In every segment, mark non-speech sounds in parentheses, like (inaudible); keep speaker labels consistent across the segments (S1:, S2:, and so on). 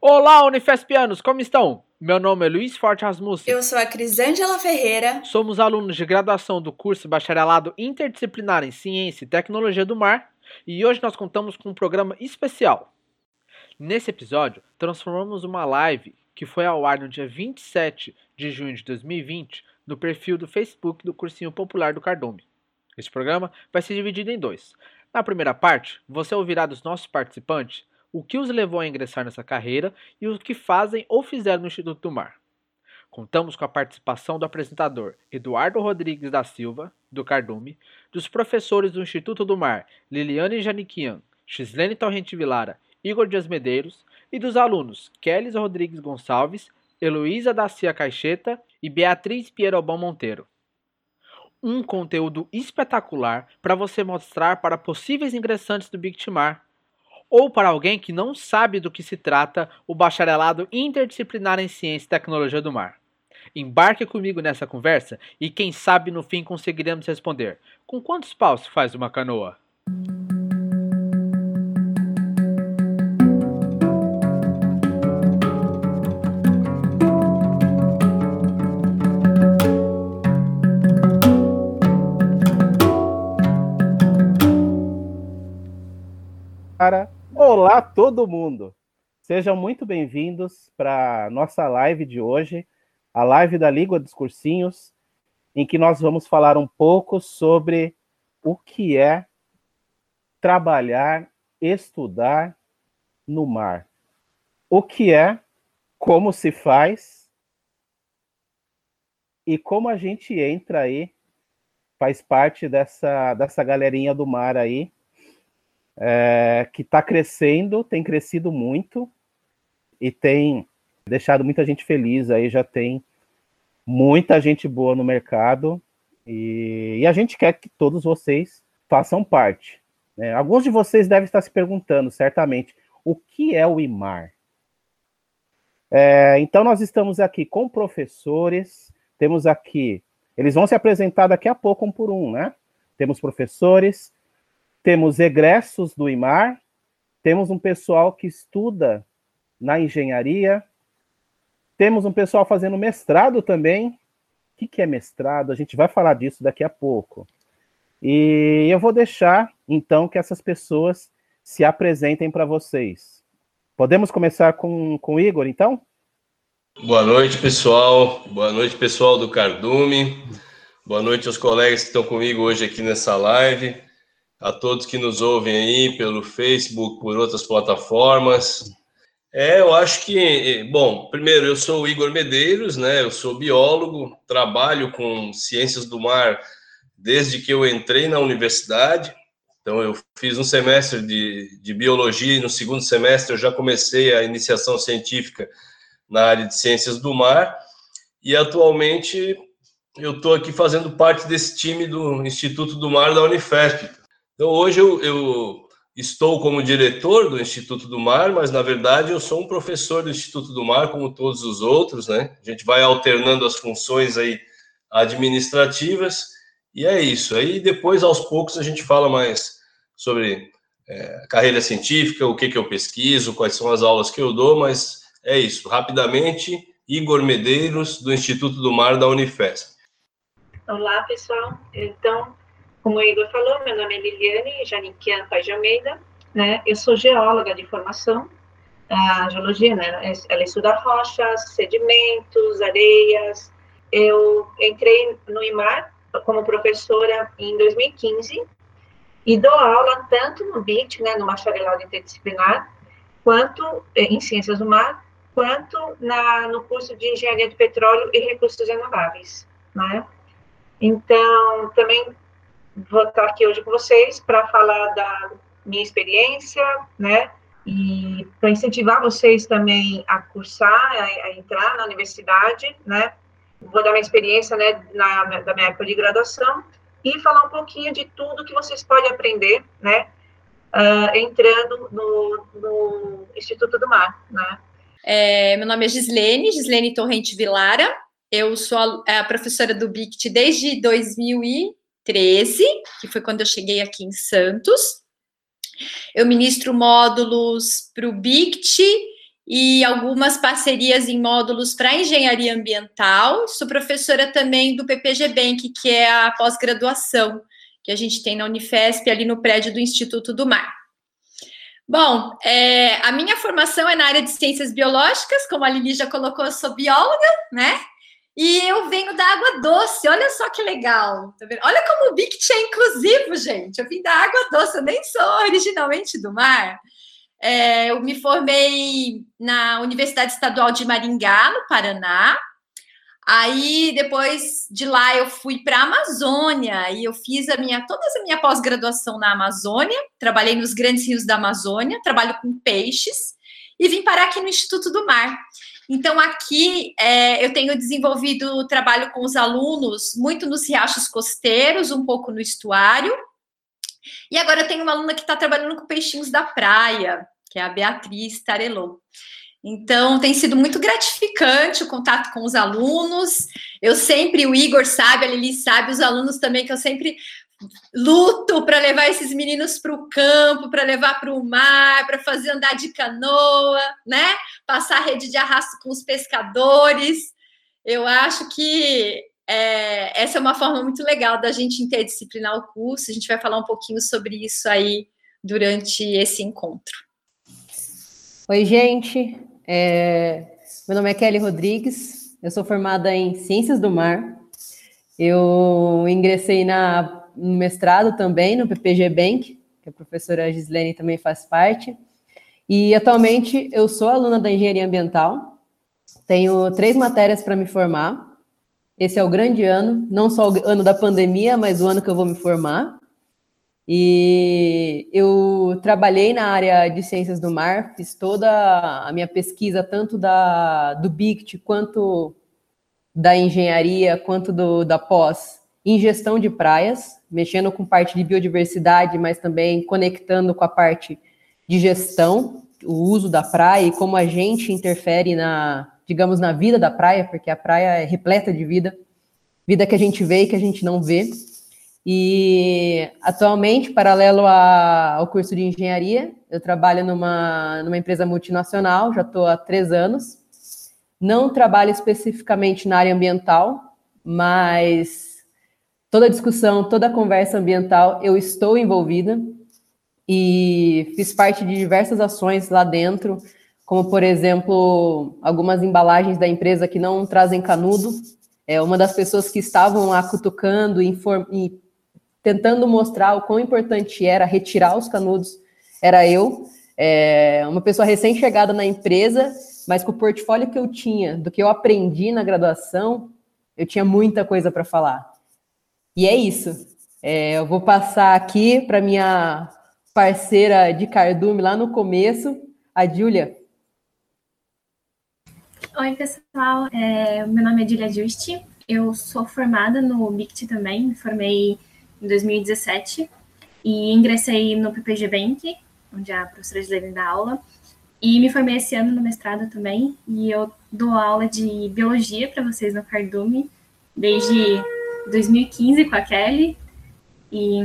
S1: Olá, Unifespianos, como estão? Meu nome é Luiz Forte Rasmussen.
S2: Eu sou a Crisângela Ferreira.
S1: Somos alunos de graduação do curso Bacharelado Interdisciplinar em Ciência e Tecnologia do Mar e hoje nós contamos com um programa especial. Nesse episódio, transformamos uma live que foi ao ar no dia 27 de junho de 2020 no perfil do Facebook do Cursinho Popular do Cardume. Este programa vai ser dividido em dois. Na primeira parte, você ouvirá dos nossos participantes o que os levou a ingressar nessa carreira e o que fazem ou fizeram no Instituto do Mar. Contamos com a participação do apresentador Eduardo Rodrigues da Silva, do Cardume, dos professores do Instituto do Mar Liliane Janiquian, Xislene Torrente Vilara, Igor Dias Medeiros e dos alunos Kelly Rodrigues Gonçalves, Heloísa Dacia Caixeta e Beatriz Pierobão Monteiro. Um conteúdo espetacular para você mostrar para possíveis ingressantes do Big Timar ou para alguém que não sabe do que se trata o bacharelado interdisciplinar em Ciência e Tecnologia do Mar. Embarque comigo nessa conversa e quem sabe no fim conseguiremos responder: com quantos paus se faz uma canoa?
S3: Para Olá, todo mundo! Sejam muito bem-vindos para nossa live de hoje, a live da Língua dos Cursinhos, em que nós vamos falar um pouco sobre o que é trabalhar, estudar no mar. O que é, como se faz e como a gente entra aí, faz parte dessa, dessa galerinha do mar aí, é, que está crescendo, tem crescido muito e tem deixado muita gente feliz. Aí já tem muita gente boa no mercado e, e a gente quer que todos vocês façam parte. Né? Alguns de vocês devem estar se perguntando, certamente, o que é o IMAR? É, então, nós estamos aqui com professores, temos aqui, eles vão se apresentar daqui a pouco um por um, né? Temos professores, temos egressos do IMAR, temos um pessoal que estuda na engenharia, temos um pessoal fazendo mestrado também. O que, é mestrado? A gente vai falar disso daqui a pouco. E eu vou deixar, então, que essas pessoas se apresentem para vocês. Podemos começar com, com o Igor, então?
S4: Boa noite, pessoal. Boa noite, pessoal do Cardume. Boa noite aos colegas que estão comigo hoje aqui nessa live a todos que nos ouvem aí pelo Facebook, por outras plataformas. É, eu acho que, bom, primeiro, eu sou o Igor Medeiros, né? Eu sou biólogo, trabalho com ciências do mar desde que eu entrei na universidade. Então, eu fiz um semestre de, de biologia e no segundo semestre eu já comecei a iniciação científica na área de ciências do mar. E atualmente eu estou aqui fazendo parte desse time do Instituto do Mar da Unifesp. Então, hoje eu, eu, estou como diretor do Instituto do Mar, mas na verdade eu sou um professor do Instituto do Mar, como todos os outros, né? A gente vai alternando as funções aí administrativas e é isso. Aí depois, aos poucos, a gente fala mais sobre é, carreira científica, o que, que eu pesquiso, quais são as aulas que eu dou, mas é isso. Rapidamente, Igor Medeiros, do Instituto do Mar da Unifesp.
S5: Olá, pessoal. Então, como o Igor falou, meu nome é Liliane Janiquian Paz de Almeida, né? Eu sou geóloga de formação. A geologia, né? Ela estuda rochas, sedimentos, areias. Eu entrei no IMAR como professora em 2015 e dou aula tanto no BIT, né, no bacharelado interdisciplinar, quanto eh, em ciências do mar, quanto na, no curso de engenharia de petróleo e recursos renováveis, né? Então, também vou estar aqui hoje com vocês para falar da minha experiência, né? E para incentivar vocês também a cursar, a, a, entrar na universidade, né? Vou dar minha experiência, né, na, da minha época de graduação e falar um pouquinho de tudo que vocês podem aprender, né? Uh, entrando no, no, Instituto do Mar, né?
S2: É, meu nome é Gislene, Gislene Torrente Vilara. Eu sou a, a professora do BICT desde 2000 e 13, que foi quando eu cheguei aqui em Santos. Eu ministro módulos para o BICT e algumas parcerias em módulos para engenharia ambiental. Sou professora também do PPG Bank, que é a pós-graduação que a gente tem na Unifesp, ali no prédio do Instituto do Mar. Bom, é, a minha formação é na área de ciências biológicas, como a Lili já colocou, eu sou bióloga, né? E eu venho da água doce, olha só que legal. Tá olha como o BICT é inclusivo, gente. Eu vim da água doce, eu nem sou originalmente do mar. É, eu me formei na Universidade Estadual de Maringá, no Paraná. Aí, depois de lá, eu fui para a Amazônia e eu fiz a minha toda a minha pós-graduação na Amazônia. Trabalhei nos grandes rios da Amazônia, trabalho com peixes e vim parar aqui no Instituto do Mar. Então, aqui é, eu tenho desenvolvido trabalho com os alunos muito nos riachos costeiros, um pouco no estuário e agora eu tenho uma aluna que está trabalhando com peixinhos da praia, que é a Beatriz Tarelô. Então, tem sido muito gratificante o contato com os alunos. Eu sempre, o Igor sabe, a Lili sabe, os alunos também, que eu sempre luto para levar esses meninos para o campo, para levar para o mar, para fazer andar de canoa, né? Passar rede de arrasto com os pescadores. Eu acho que é, essa é uma forma muito legal da gente interdisciplinar o curso. A gente vai falar um pouquinho sobre isso aí durante esse encontro.
S6: Oi, gente. É, meu nome é Kelly Rodrigues. Eu sou formada em Ciências do Mar. Eu ingressei na, no mestrado também no PPG Bank, que a professora Gislene também faz parte. E atualmente eu sou aluna da Engenharia Ambiental. Tenho três matérias para me formar. Esse é o grande ano, não só o ano da pandemia, mas o ano que eu vou me formar. E eu trabalhei na área de ciências do mar, fiz toda a minha pesquisa, tanto da, do BICT, quanto da engenharia, quanto do, da pós, em gestão de praias, mexendo com parte de biodiversidade, mas também conectando com a parte de gestão, o uso da praia e como a gente interfere na, digamos, na vida da praia, porque a praia é repleta de vida, vida que a gente vê e que a gente não vê. E atualmente, paralelo a, ao curso de engenharia, eu trabalho numa, numa empresa multinacional, já estou há três anos. Não trabalho especificamente na área ambiental, mas toda discussão, toda conversa ambiental eu estou envolvida e fiz parte de diversas ações lá dentro, como por exemplo, algumas embalagens da empresa que não trazem canudo. É uma das pessoas que estavam lá cutucando e, tentando mostrar o quão importante era retirar os canudos, era eu, é, uma pessoa recém-chegada na empresa, mas com o portfólio que eu tinha, do que eu aprendi na graduação, eu tinha muita coisa para falar. E é isso. É, eu vou passar aqui para minha parceira de cardume lá no começo, a Júlia.
S7: Oi, pessoal. É, meu nome é Julia Juste. Eu sou formada no BICT também. Me formei em 2017 e ingressei no PPG Bank, onde a professora Gislene dá aula. E me formei esse ano no mestrado também. E eu dou aula de biologia para vocês no Cardume desde 2015 com a Kelly. E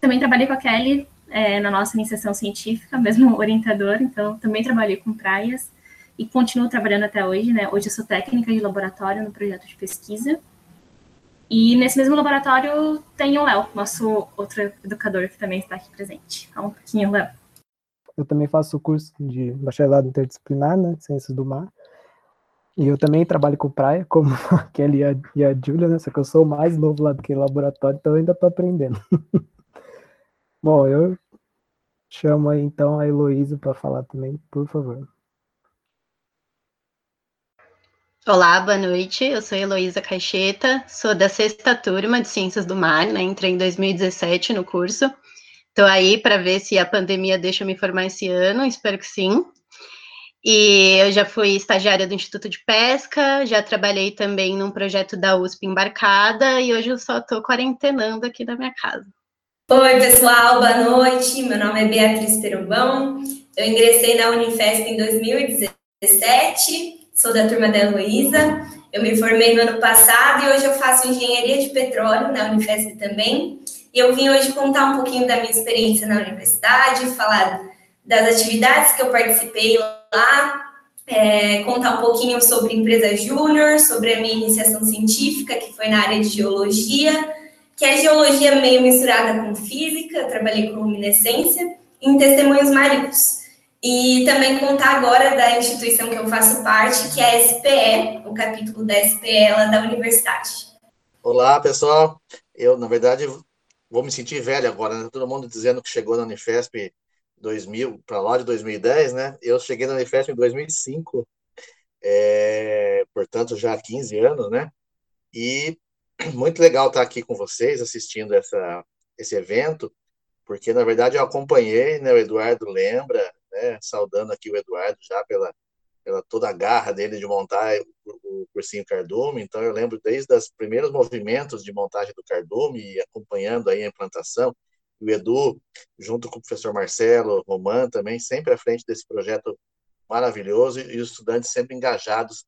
S7: também trabalhei com a Kelly é, na nossa iniciação científica, mesmo (laughs) orientador, então também trabalhei com praias e continuo trabalhando até hoje, né? Hoje eu sou técnica de laboratório no projeto de pesquisa. E nesse mesmo laboratório tem o Léo, nosso outro educador que também está aqui presente. Fala um pouquinho, Léo.
S8: Eu também faço o curso de bacharelado interdisciplinar, né, Ciências do Mar. E eu também trabalho com praia, (laughs) como a Kelly e a, a Julia, né? Só que eu sou mais novo lá do que laboratório, então eu ainda estou aprendendo. (laughs) Bom, eu chamo aí então a Heloísa para falar também, por favor.
S9: Olá, boa noite. Eu sou Heloísa Caixeta, sou da sexta turma de Ciências do Mar, né? Entrei em 2017 no curso. Estou aí para ver se a pandemia deixa eu me formar esse ano, espero que sim. E eu já fui estagiária do Instituto de Pesca, já trabalhei também num projeto da USP embarcada e hoje eu só estou quarentenando aqui na minha casa.
S10: Oi, pessoal, boa noite. Meu nome é Beatriz Perubão. Eu ingressei na Unifesp em 2017 sou da turma da Heloísa. Eu me formei no ano passado e hoje eu faço engenharia de petróleo na Unifesp também. E eu vim hoje contar um pouquinho da minha experiência na universidade, falar das atividades que eu participei lá, é, contar um pouquinho sobre empresa júnior, sobre a minha iniciação científica, que foi na área de geologia, que é geologia meio misturada com física, trabalhei com luminescência, em testemunhos marinhos. E também contar agora da instituição que eu faço parte, que é a SPE, o capítulo da SPE lá da universidade.
S11: Olá, pessoal. Eu, na verdade, vou me sentir velho agora, né? Todo mundo dizendo que chegou na Unifesp 2000, para lá de 2010, né? Eu cheguei na Unifesp em 2005, é, portanto, já há 15 anos, né? E (clears throat) muito legal estar aqui com vocês, assistindo essa, esse evento, porque, na verdade, eu acompanhei, né? O Eduardo lembra, né? Saudando aqui o Eduardo já pela, pela toda a garra dele de montar o, o cursinho Cardume, então eu lembro desde os primeiros movimentos de montagem do Cardume e acompanhando aí a implantação, o Edu, junto com o professor Marcelo, Roman também, sempre à frente desse projeto maravilhoso e os estudantes sempre engajados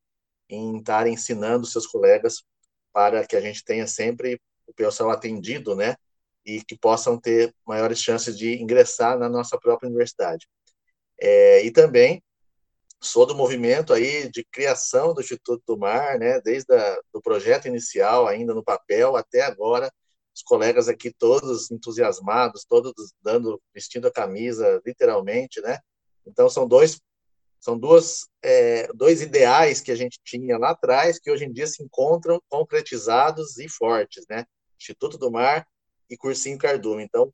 S11: em estar ensinando seus colegas para que a gente tenha sempre o pessoal atendido, né? E que possam ter maiores chances de ingressar na nossa própria universidade. É, e também sou do movimento aí de criação do Instituto do Mar, né? Desde o projeto inicial, ainda no papel, até agora, os colegas aqui todos entusiasmados, todos dando, vestindo a camisa, literalmente, né? Então são dois, são duas, é, dois ideais que a gente tinha lá atrás que hoje em dia se encontram concretizados e fortes, né? Instituto do Mar e Cursinho Cardume. Então,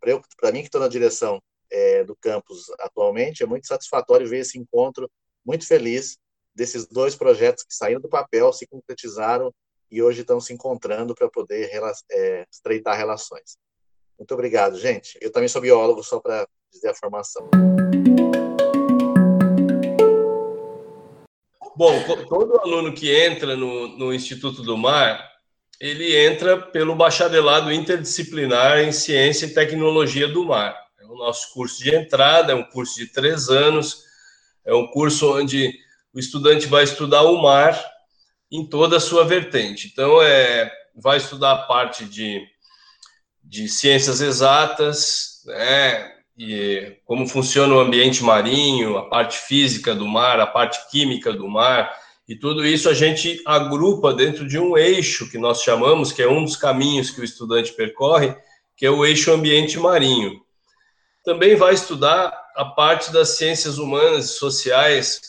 S11: para mim que estou na direção é, do campus atualmente, é muito satisfatório ver esse encontro, muito feliz desses dois projetos que saíram do papel, se concretizaram e hoje estão se encontrando para poder é, estreitar relações. Muito obrigado, gente. Eu também sou biólogo, só para dizer a formação.
S4: Bom, todo aluno que entra no, no Instituto do Mar, ele entra pelo bacharelado interdisciplinar em Ciência e Tecnologia do Mar. É o nosso curso de entrada, é um curso de três anos, é um curso onde o estudante vai estudar o mar em toda a sua vertente. Então, é, vai estudar a parte de, de ciências exatas, né, e como funciona o ambiente marinho, a parte física do mar, a parte química do mar, e tudo isso a gente agrupa dentro de um eixo que nós chamamos, que é um dos caminhos que o estudante percorre, que é o eixo ambiente marinho. Também vai estudar a parte das ciências humanas e sociais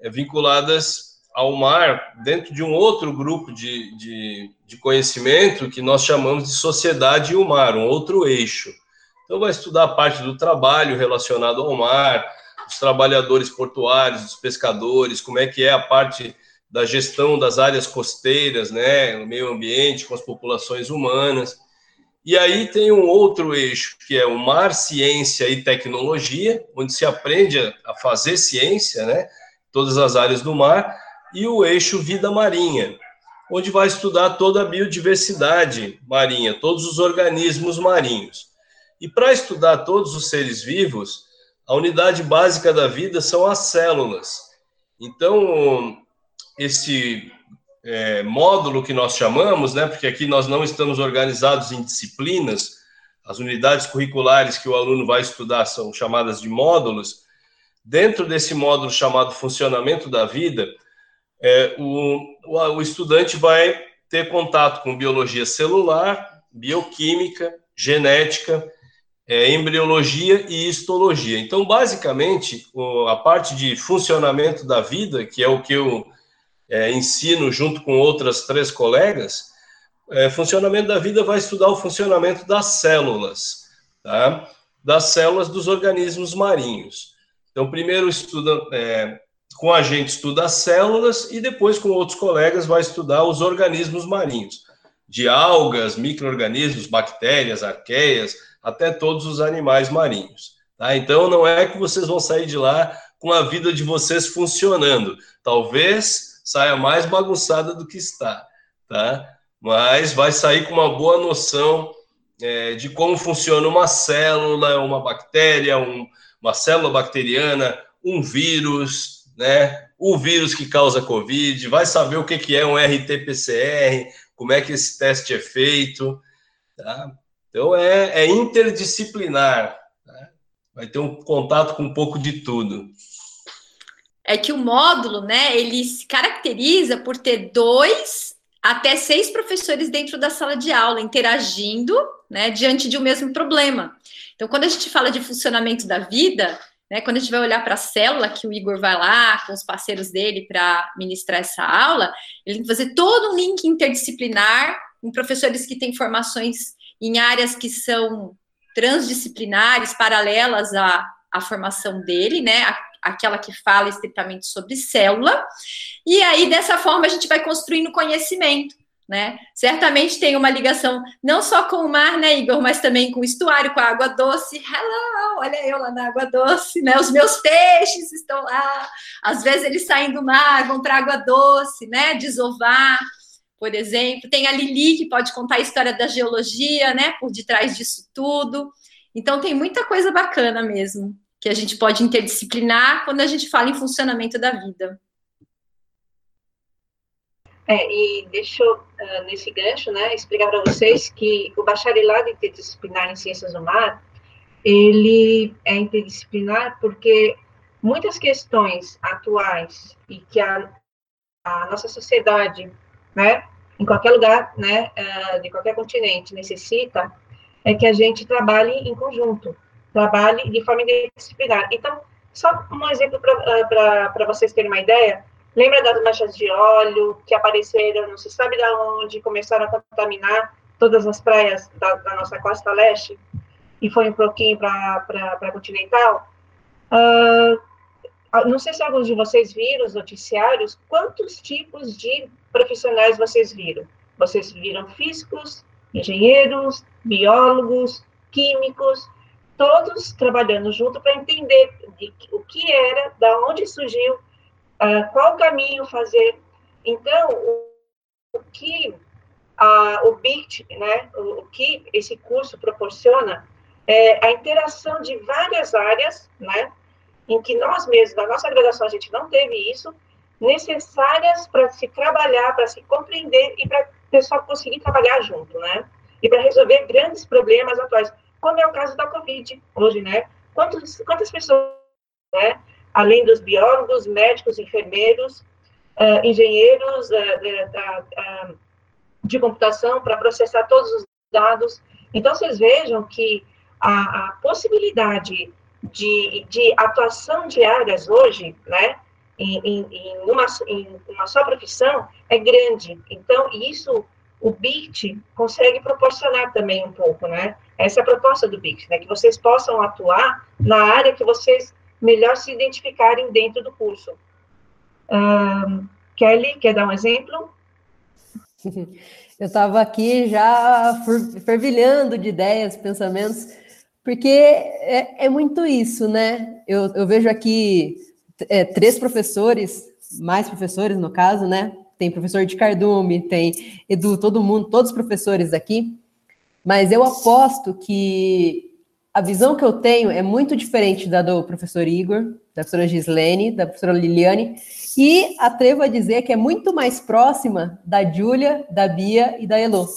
S4: é, vinculadas ao mar dentro de um outro grupo de, de, de, conhecimento que nós chamamos de sociedade e o mar, um outro eixo. Então, vai estudar a parte do trabalho relacionado ao mar, os trabalhadores portuários, os pescadores, como é que é a parte da gestão das áreas costeiras, né, o meio ambiente com as populações humanas. E aí tem um outro eixo, que é o mar, ciência e tecnologia, onde se aprende a fazer ciência, né, todas as áreas do mar, e o eixo Vida Marinha, onde vai estudar toda a biodiversidade marinha, todos os organismos marinhos. E para estudar todos os seres vivos, a unidade básica da vida são as células. Então, esse é, módulo que nós chamamos, né, porque aqui nós não estamos organizados em disciplinas, as unidades curriculares que o aluno vai estudar são chamadas de módulos. Dentro desse módulo chamado Funcionamento da Vida, é, o, o estudante vai ter contato com biologia celular, bioquímica, genética, é, embriologia e histologia. Então, basicamente, o, a parte de funcionamento da vida, que é o que eu é, ensino junto com outras três colegas, é, funcionamento da vida vai estudar o funcionamento das células, tá? das células dos organismos marinhos. Então, primeiro estuda, é, com a gente estuda as células e depois com outros colegas vai estudar os organismos marinhos, de algas, microorganismos, bactérias, arqueias, até todos os animais marinhos. Tá? Então não é que vocês vão sair de lá com a vida de vocês funcionando. Talvez saia mais bagunçada do que está, tá? Mas vai sair com uma boa noção é, de como funciona uma célula, uma bactéria, um, uma célula bacteriana, um vírus, né? O vírus que causa Covid, vai saber o que, é um RT-PCR, como é que esse teste é feito, tá? Então, é, é interdisciplinar. Né? vai ter um contato com um pouco de tudo.
S2: É que o módulo, né, ele se caracteriza por ter dois até seis professores dentro da sala de aula interagindo, né, diante de um mesmo problema. Então, quando a gente fala de funcionamento da vida, né, quando a gente vai olhar para a célula que o Igor vai lá com os parceiros dele para ministrar essa aula, ele tem que fazer todo um link interdisciplinar em professores que têm formações em áreas que são transdisciplinares, paralelas à, à formação dele, né? aquela que fala estritamente sobre célula. E aí, dessa forma, a gente vai construindo conhecimento. Né? Certamente tem uma ligação não só com o mar, né, Igor, mas também com o estuário, com a água doce. Hello, olha eu lá na água doce, né? Os meus peixes estão lá. Às vezes eles saem do mar, vão para água doce, né? Desovar por exemplo. Tem a Lili, que pode contar a história da geologia, né, por detrás disso tudo. Então, tem muita coisa bacana mesmo, que a gente pode interdisciplinar quando a gente fala em funcionamento da vida.
S5: É, e deixa uh, nesse gancho, né, explicar para vocês que o bacharelado interdisciplinar em Ciências do Mar, ele é interdisciplinar porque muitas questões atuais e que a, a nossa sociedade né, em qualquer lugar, né, uh, de qualquer continente necessita, é que a gente trabalhe em conjunto, trabalhe de forma disciplinar. Então, só um exemplo para uh, vocês terem uma ideia, lembra das manchas de óleo que apareceram, não se sabe de onde, começaram a contaminar todas as praias da, da nossa costa leste, e foi um pouquinho para continental? Uh, não sei se alguns de vocês viram os noticiários, quantos tipos de profissionais vocês viram? Vocês viram físicos, engenheiros, biólogos, químicos, todos trabalhando junto para entender de, o que era, da onde surgiu, uh, qual caminho fazer. Então, o, que o BIT, né, o, o, que esse curso proporciona é a interação de várias áreas, né, em que nós mesmos, na nossa graduação, a gente não teve isso, necessárias para se trabalhar, para se compreender e para o pessoal conseguir trabalhar junto, né? E para resolver grandes problemas atuais, como é o caso da Covid hoje, né? Quantos, quantas pessoas, né? Além dos biólogos, médicos, enfermeiros, uh, engenheiros uh, de computação para processar todos os dados. Então, vocês vejam que a, a possibilidade de, de atuação de áreas hoje, né? em, em, uma, em uma só profissão é grande. Então, isso o BIT consegue proporcionar também um pouco, né? Essa é a proposta do BIT, né? Que vocês possam atuar na área que vocês melhor se identificarem dentro do curso. Um, Kelly, quer dar um exemplo? (laughs)
S6: Eu estava aqui já fervilhando de ideias, pensamentos, porque é, é muito isso, né? Eu, eu vejo aqui é, três professores, mais professores no caso, né? Tem professor de cardume, tem Edu, todo mundo, todos os professores aqui. Mas eu aposto que a visão que eu tenho é muito diferente da do professor Igor, da professora Gislene, da professora Liliane, e atrevo a dizer que é muito mais próxima da Júlia, da Bia e da Elo.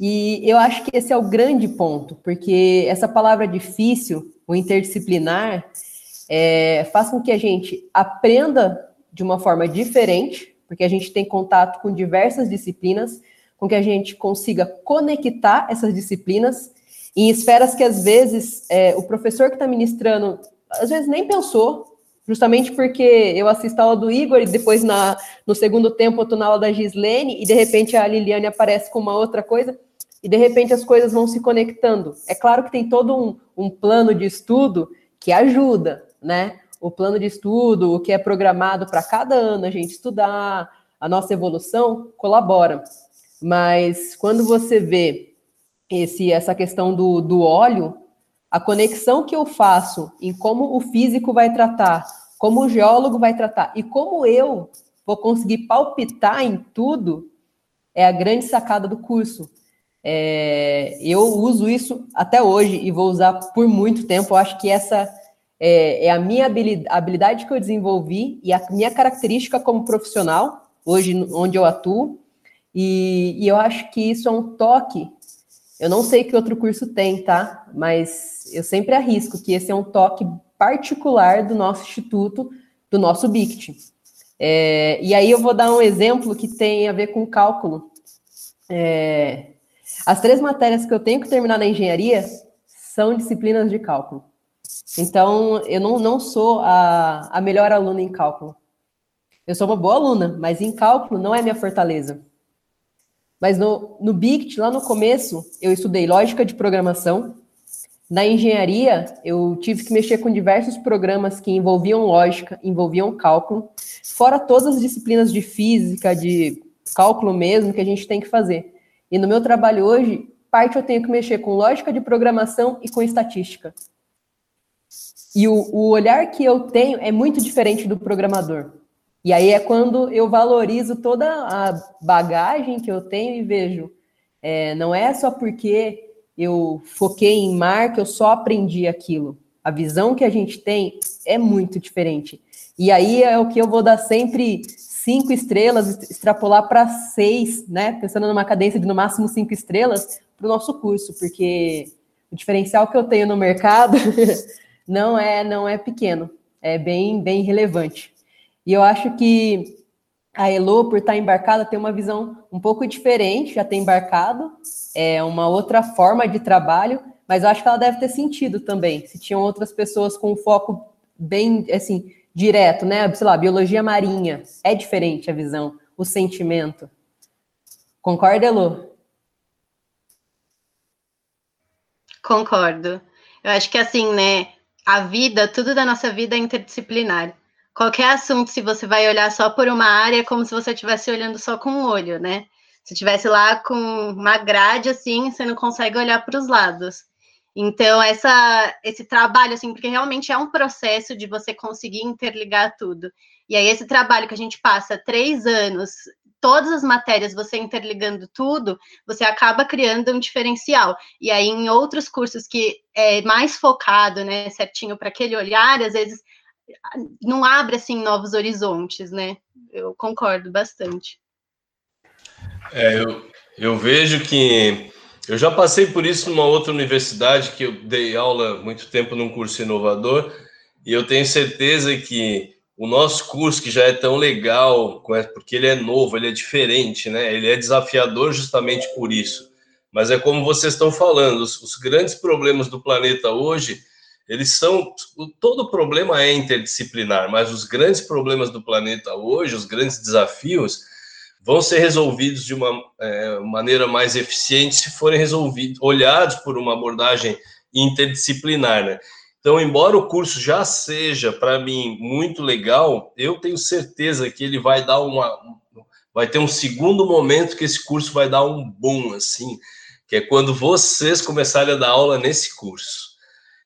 S6: E eu acho que esse é o grande ponto, porque essa palavra difícil, o interdisciplinar, é, faz com que a gente aprenda de uma forma diferente, porque a gente tem contato com diversas disciplinas, com que a gente consiga conectar essas disciplinas em esferas que às vezes é, o professor que está ministrando, às vezes nem pensou, justamente porque eu assisto a aula do Igor e depois na, no segundo tempo eu estou na aula da Gislene e de repente a Liliane aparece com uma outra coisa e de repente as coisas vão se conectando. É claro que tem todo um, um plano de estudo que ajuda, né? O plano de estudo, o que é programado para cada ano a gente estudar, a nossa evolução colabora. Mas quando você vê esse, essa questão do, do óleo, a conexão que eu faço em como o físico vai tratar, como o geólogo vai tratar e como eu vou conseguir palpitar em tudo, é a grande sacada do curso. É, eu uso isso até hoje e vou usar por muito tempo. Eu acho que essa é, é a minha habilidade, que eu desenvolvi e a minha característica como profissional, hoje onde eu atuo, e, e eu acho que isso é um toque Eu não sei que outro curso tem, tá? Mas eu sempre arrisco que esse é um toque particular do nosso instituto, do nosso BICT. É, e aí eu vou dar um exemplo que tem a ver com cálculo. É, as três matérias que eu tenho que terminar na engenharia são disciplinas de cálculo. Então, eu não, não sou a, a melhor aluna em cálculo. Eu sou uma boa aluna, mas em cálculo não é minha fortaleza. Mas no, no BICT, lá no começo, eu estudei lógica de programação. Na engenharia, eu tive que mexer com diversos programas que envolviam lógica, envolviam cálculo, fora todas as disciplinas de física, de cálculo mesmo, que a gente tem que fazer. E no meu trabalho hoje, parte eu tenho que mexer com lógica de programação e com estatística. E o, o olhar que eu tenho é muito diferente do programador. E aí é quando eu valorizo toda a bagagem que eu tenho e vejo. É, não é só porque eu foquei em mar que eu só aprendi aquilo. A visão que a gente tem é muito diferente. E aí é o que eu vou dar sempre cinco estrelas, extrapolar para seis, né? Pensando numa cadência de no máximo cinco estrelas para o nosso curso, porque o diferencial que eu tenho no mercado (laughs) não é não é pequeno, é bem bem relevante. E eu acho que a Elo, por estar embarcada, tem uma visão um pouco diferente, já tem embarcado, é uma outra forma de trabalho, mas eu acho que ela deve ter sentido também, se tinham outras pessoas com foco bem, assim, direto, né? Sei lá, biologia marinha, é diferente a visão, o sentimento. Concorda, Elo?
S9: Concordo. Eu acho que assim, né, a vida, tudo da nossa vida é interdisciplinar qualquer assunto, se você vai olhar só por uma área, é como se você estivesse olhando só com um olho, né? Se tivesse lá com uma grade assim, você não consegue olhar para os lados. Então, essa, esse trabalho, assim, porque realmente é um processo de você conseguir interligar tudo. E aí, esse trabalho que a gente passa três anos, todas as matérias, você interligando tudo, você acaba criando um diferencial. E aí, em outros cursos que é mais focado, né, certinho para aquele olhar, às vezes não abre assim novos horizontes, né? Eu concordo bastante.
S4: É, eu, eu vejo que eu já passei por isso numa outra universidade que eu dei aula muito tempo num curso inovador e eu tenho certeza que o nosso curso que já é tão legal, porque ele é novo, ele é diferente, né? Ele é desafiador justamente por isso. Mas é como vocês estão falando, os, os grandes problemas do planeta hoje eles são. Todo problema é interdisciplinar, mas os grandes problemas do planeta hoje, os grandes desafios, vão ser resolvidos de uma é, maneira mais eficiente se forem resolvidos, olhados por uma abordagem interdisciplinar, né? Então, embora o curso já seja, para mim, muito legal, eu tenho certeza que ele vai dar uma. Vai ter um segundo momento que esse curso vai dar um boom, assim, que é quando vocês começarem a dar aula nesse curso.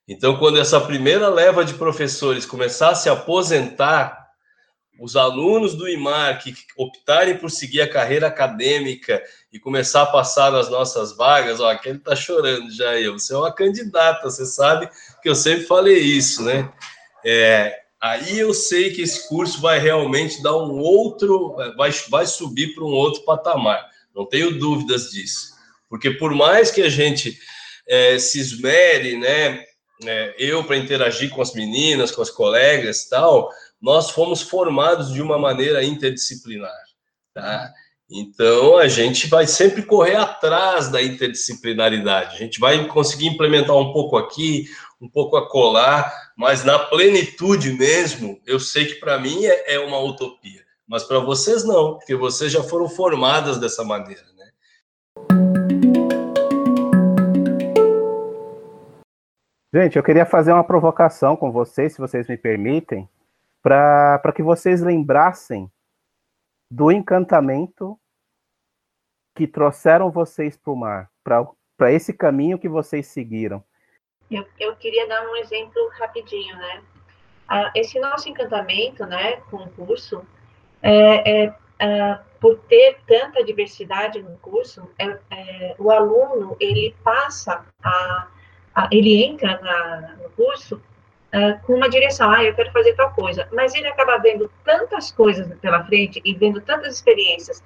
S4: Então, quando essa primeira leva de professores começar a se aposentar, os alunos do IMAR que optarem por seguir a carreira acadêmica e começar a passar nas nossas vagas, ó, aquele tá chorando já eu. Você é uma candidata, você sabe que eu sempre falei isso, né? É, aí eu sei que esse curso vai realmente dar um outro, vai, vai subir para um outro patamar. Não tenho dúvidas disso. Porque por mais que a gente é, se esmere, né, é, eu para interagir com as meninas, com as colegas e tal, nós fomos formados de uma maneira interdisciplinar, tá? Então a gente vai sempre correr atrás da interdisciplinaridade. A gente vai conseguir implementar um pouco aqui, um pouco acolá, mas na plenitude mesmo, eu sei que para mim é, é uma utopia, mas para vocês não, porque vocês já foram formadas dessa maneira.
S3: Gente, eu queria fazer uma provocação com vocês, se vocês me permitem, para que vocês lembrassem do encantamento que trouxeram vocês para o mar, para esse caminho que vocês seguiram.
S5: Eu, eu queria dar um exemplo rapidinho, né? Ah, esse nosso encantamento, né, com o curso, é, é, é, por ter tanta diversidade no curso, é, é, o aluno ele passa a ele entra na, no curso uh, com uma direção, ah, eu quero fazer tal coisa, mas ele acaba vendo tantas coisas pela frente e vendo tantas experiências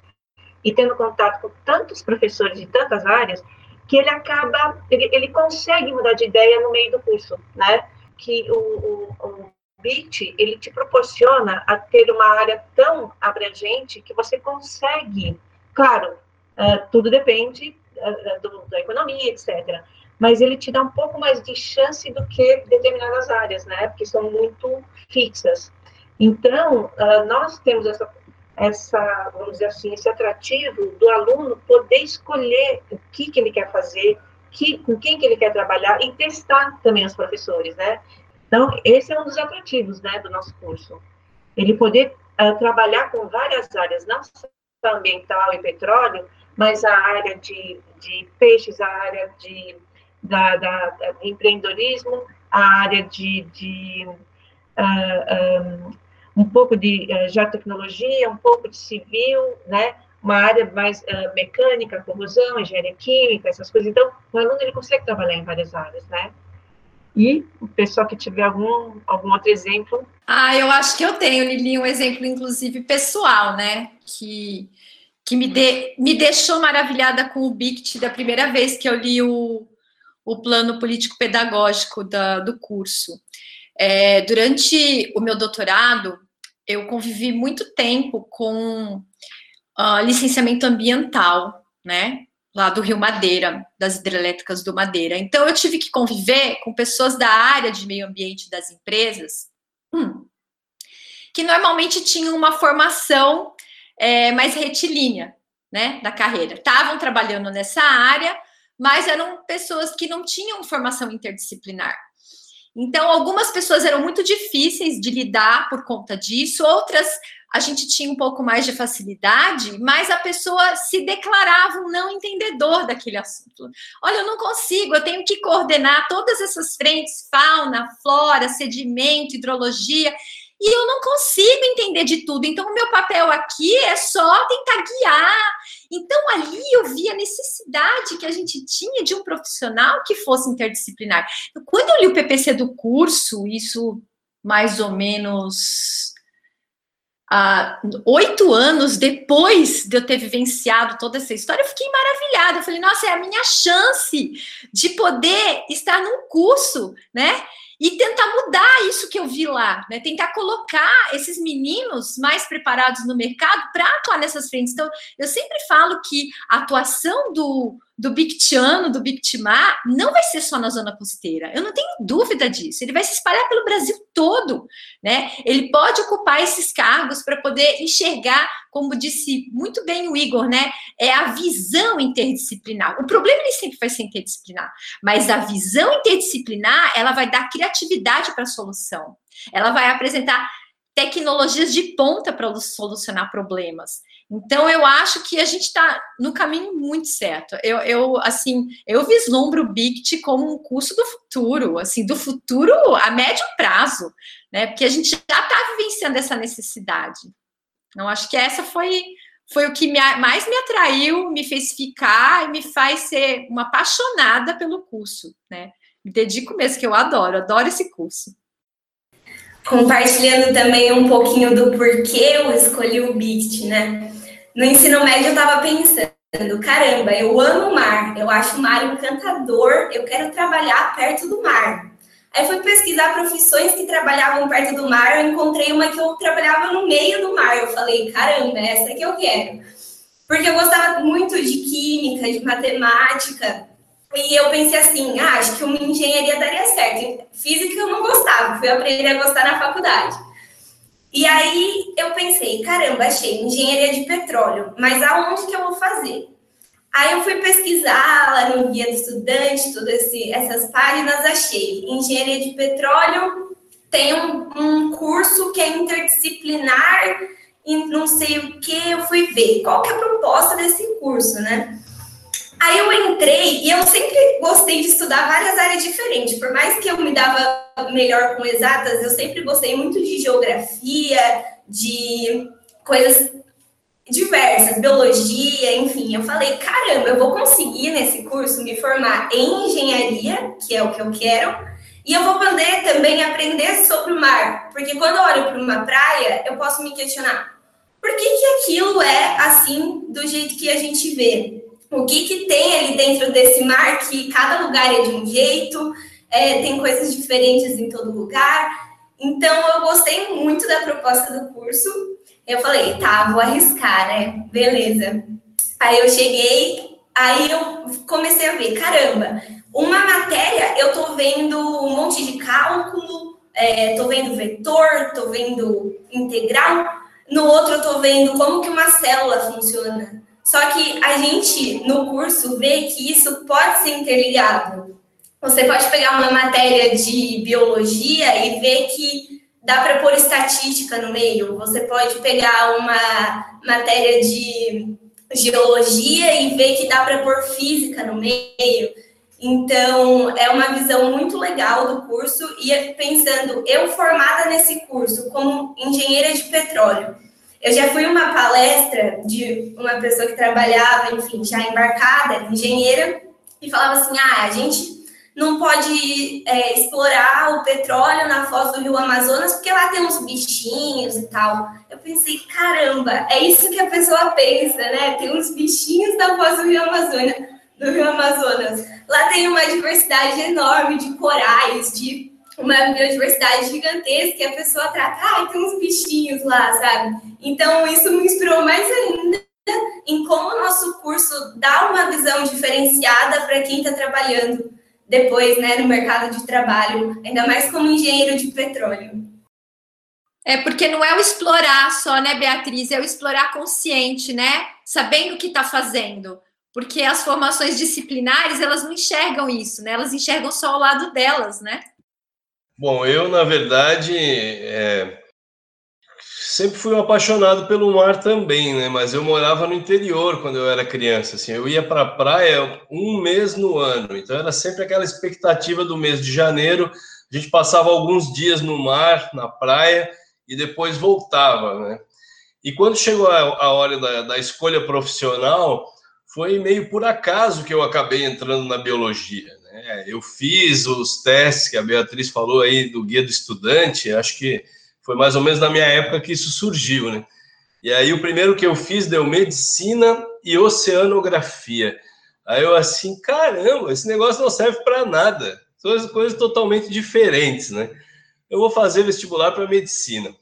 S5: e tendo contato com tantos professores de tantas áreas que ele acaba, ele, ele consegue mudar de ideia no meio do curso, né? Que o, o, o BIT, ele te proporciona a ter uma área tão abrangente que você consegue, claro, uh, tudo depende uh, do, da economia, etc., mas ele te dá um pouco mais de chance do que determinadas áreas, né? Porque são muito fixas. Então, uh, nós temos essa, essa, vamos dizer assim, esse atrativo do aluno poder escolher o que, que ele quer fazer, que, com quem que ele quer trabalhar e testar também os professores, né? Então, esse é um dos atrativos, né, do nosso curso. Ele poder uh, trabalhar com várias áreas, não só ambiental e petróleo, mas a área de, de peixes, a área de, da, da, da empreendedorismo, a área de, de uh, ah, um, um, pouco de uh, já tecnologia, um pouco de civil, né? uma área mais uh, mecânica, corrosão, engenharia química, essas coisas. Então, o aluno ele consegue trabalhar em várias áreas, né? E o pessoal que tiver algum, algum outro exemplo.
S2: Ah, eu acho que eu tenho, Lili, um exemplo, inclusive, pessoal, né? Que, que me, de, me deixou maravilhada com o BICT da primeira vez que eu li o, o plano político-pedagógico do curso. É, durante o meu doutorado, eu convivi muito tempo com uh, licenciamento ambiental, né? lá do Rio Madeira, das hidrelétricas do Madeira. Então, eu tive que conviver com pessoas da área de meio ambiente das empresas, hum, que normalmente tinham uma formação é, mais retilínea, né, da carreira. Estavam trabalhando nessa área, mas eram pessoas que não tinham formação interdisciplinar. Então, algumas pessoas eram muito difíceis de lidar por conta disso, outras a gente tinha um pouco mais de facilidade, mas a pessoa se declarava um não entendedor daquele assunto. Olha, eu não consigo, eu tenho que coordenar todas essas frentes, fauna, flora, sedimento, hidrologia, e eu não consigo entender de tudo. Então, o meu papel aqui é só tentar guiar. Então, ali eu vi a necessidade que a gente tinha de um profissional que fosse interdisciplinar. Quando eu li o PPC do curso, isso mais ou menos oito anos depois de eu ter vivenciado toda essa história, eu fiquei maravilhada. Eu falei, nossa, é a minha chance de poder estar num curso, né? E tentar mudar isso que eu vi lá, né? Tentar colocar esses meninos mais preparados no mercado para atuar nessas frentes. Então, eu sempre falo que a atuação do, do Bictiano, do Bictimar, não vai ser só na zona costeira. Eu não tenho dúvida disso. Ele vai se espalhar pelo Brasil todo, né? Ele pode ocupar esses cargos para poder enxergar, como disse muito bem o Igor, né? É a visão interdisciplinar. O problema ele sempre vai ser interdisciplinar, mas a visão interdisciplinar, ela vai dar criatividade para a solução. Ela vai apresentar tecnologias de ponta para solucionar problemas. Então, eu acho que a gente está no caminho muito certo. Eu, eu, assim, eu vislumbro o BICT como um curso do futuro, assim, do futuro a médio prazo, né? Porque a gente já está vivenciando essa necessidade. Então, acho que essa foi, foi o que me, mais me atraiu, me fez ficar e me faz ser uma apaixonada pelo curso, né? Me dedico mesmo, que eu adoro, adoro esse curso
S10: compartilhando também um pouquinho do porquê eu escolhi o BICT, né? no ensino médio eu estava pensando, caramba, eu amo o mar, eu acho o mar encantador, eu quero trabalhar perto do mar. Aí fui pesquisar profissões que trabalhavam perto do mar, eu encontrei uma que eu trabalhava no meio do mar. Eu falei, caramba, essa que eu quero. Porque eu gostava muito de química, de matemática. E eu pensei assim, ah, acho que uma engenharia daria certo. Física eu não gostava, fui aprender a gostar na faculdade. E aí eu pensei, caramba, achei engenharia de petróleo, mas aonde que eu vou fazer? Aí eu fui pesquisar lá no Guia do Estudante, todas essas páginas, achei engenharia de petróleo, tem um, um curso que é interdisciplinar e não sei o que, eu fui ver qual que é a proposta desse curso, né? Aí eu entrei e eu sempre gostei de estudar várias áreas diferentes. Por mais que eu me dava melhor com exatas, eu sempre gostei muito de geografia, de coisas diversas, biologia, enfim. Eu falei, caramba, eu vou conseguir nesse curso me formar em engenharia, que é o que eu quero, e eu vou poder também aprender sobre o mar. Porque quando eu olho para uma praia, eu posso me questionar, por que, que aquilo é assim do jeito que a gente vê? O que, que tem ali dentro desse mar, que cada lugar é de um jeito, é, tem coisas diferentes em todo lugar. Então, eu gostei muito da proposta do curso. Eu falei, tá, vou arriscar, né? Beleza. Aí eu cheguei, aí eu comecei a ver, caramba, uma matéria eu tô vendo um monte de cálculo, é, tô vendo vetor, tô vendo integral, no outro eu tô vendo como que uma célula funciona. Só que a gente, no curso, vê que isso pode ser interligado. Você pode pegar uma matéria de biologia e ver que dá para pôr estatística no meio. Você pode pegar uma matéria de geologia e ver que dá para pôr física no meio. Então, é uma visão muito legal do curso e pensando, eu formada nesse curso como engenheira de petróleo, eu já fui uma palestra de uma pessoa que trabalhava, enfim, já embarcada, engenheira, e falava assim: ah, a gente não pode é, explorar o petróleo na foz do Rio Amazonas porque lá tem uns bichinhos e tal. Eu pensei, caramba, é isso que a pessoa pensa, né? Tem uns bichinhos na foz do Rio Amazonas. Do Rio Amazonas. Lá tem uma diversidade enorme de corais, de uma biodiversidade gigantesca e a pessoa trata, ah, tem uns bichinhos lá, sabe? Então, isso me inspirou mais ainda em como o nosso curso dá uma visão diferenciada para quem está trabalhando depois, né, no mercado de trabalho, ainda mais como engenheiro de petróleo.
S2: É porque não é o explorar só, né, Beatriz? É o explorar consciente, né? Sabendo o que está fazendo. Porque as formações disciplinares, elas não enxergam isso, né? Elas enxergam só o lado delas, né?
S4: Bom, eu, na verdade, é, sempre fui um apaixonado pelo mar também, né? Mas eu morava no interior quando eu era criança. Assim, eu ia para a praia um mês no ano, então era sempre aquela expectativa do mês de janeiro. A gente passava alguns dias no mar, na praia, e depois voltava, né? E quando chegou a, hora da, da escolha profissional, foi meio por acaso que eu acabei entrando na biologia. É, eu fiz os testes que a Beatriz falou aí do guia do estudante, acho que foi mais ou menos na minha época que isso surgiu, né? E aí o primeiro que eu fiz deu medicina e oceanografia. Aí eu assim, caramba, esse negócio não serve para nada. São coisas totalmente diferentes, né? Eu vou fazer vestibular para medicina.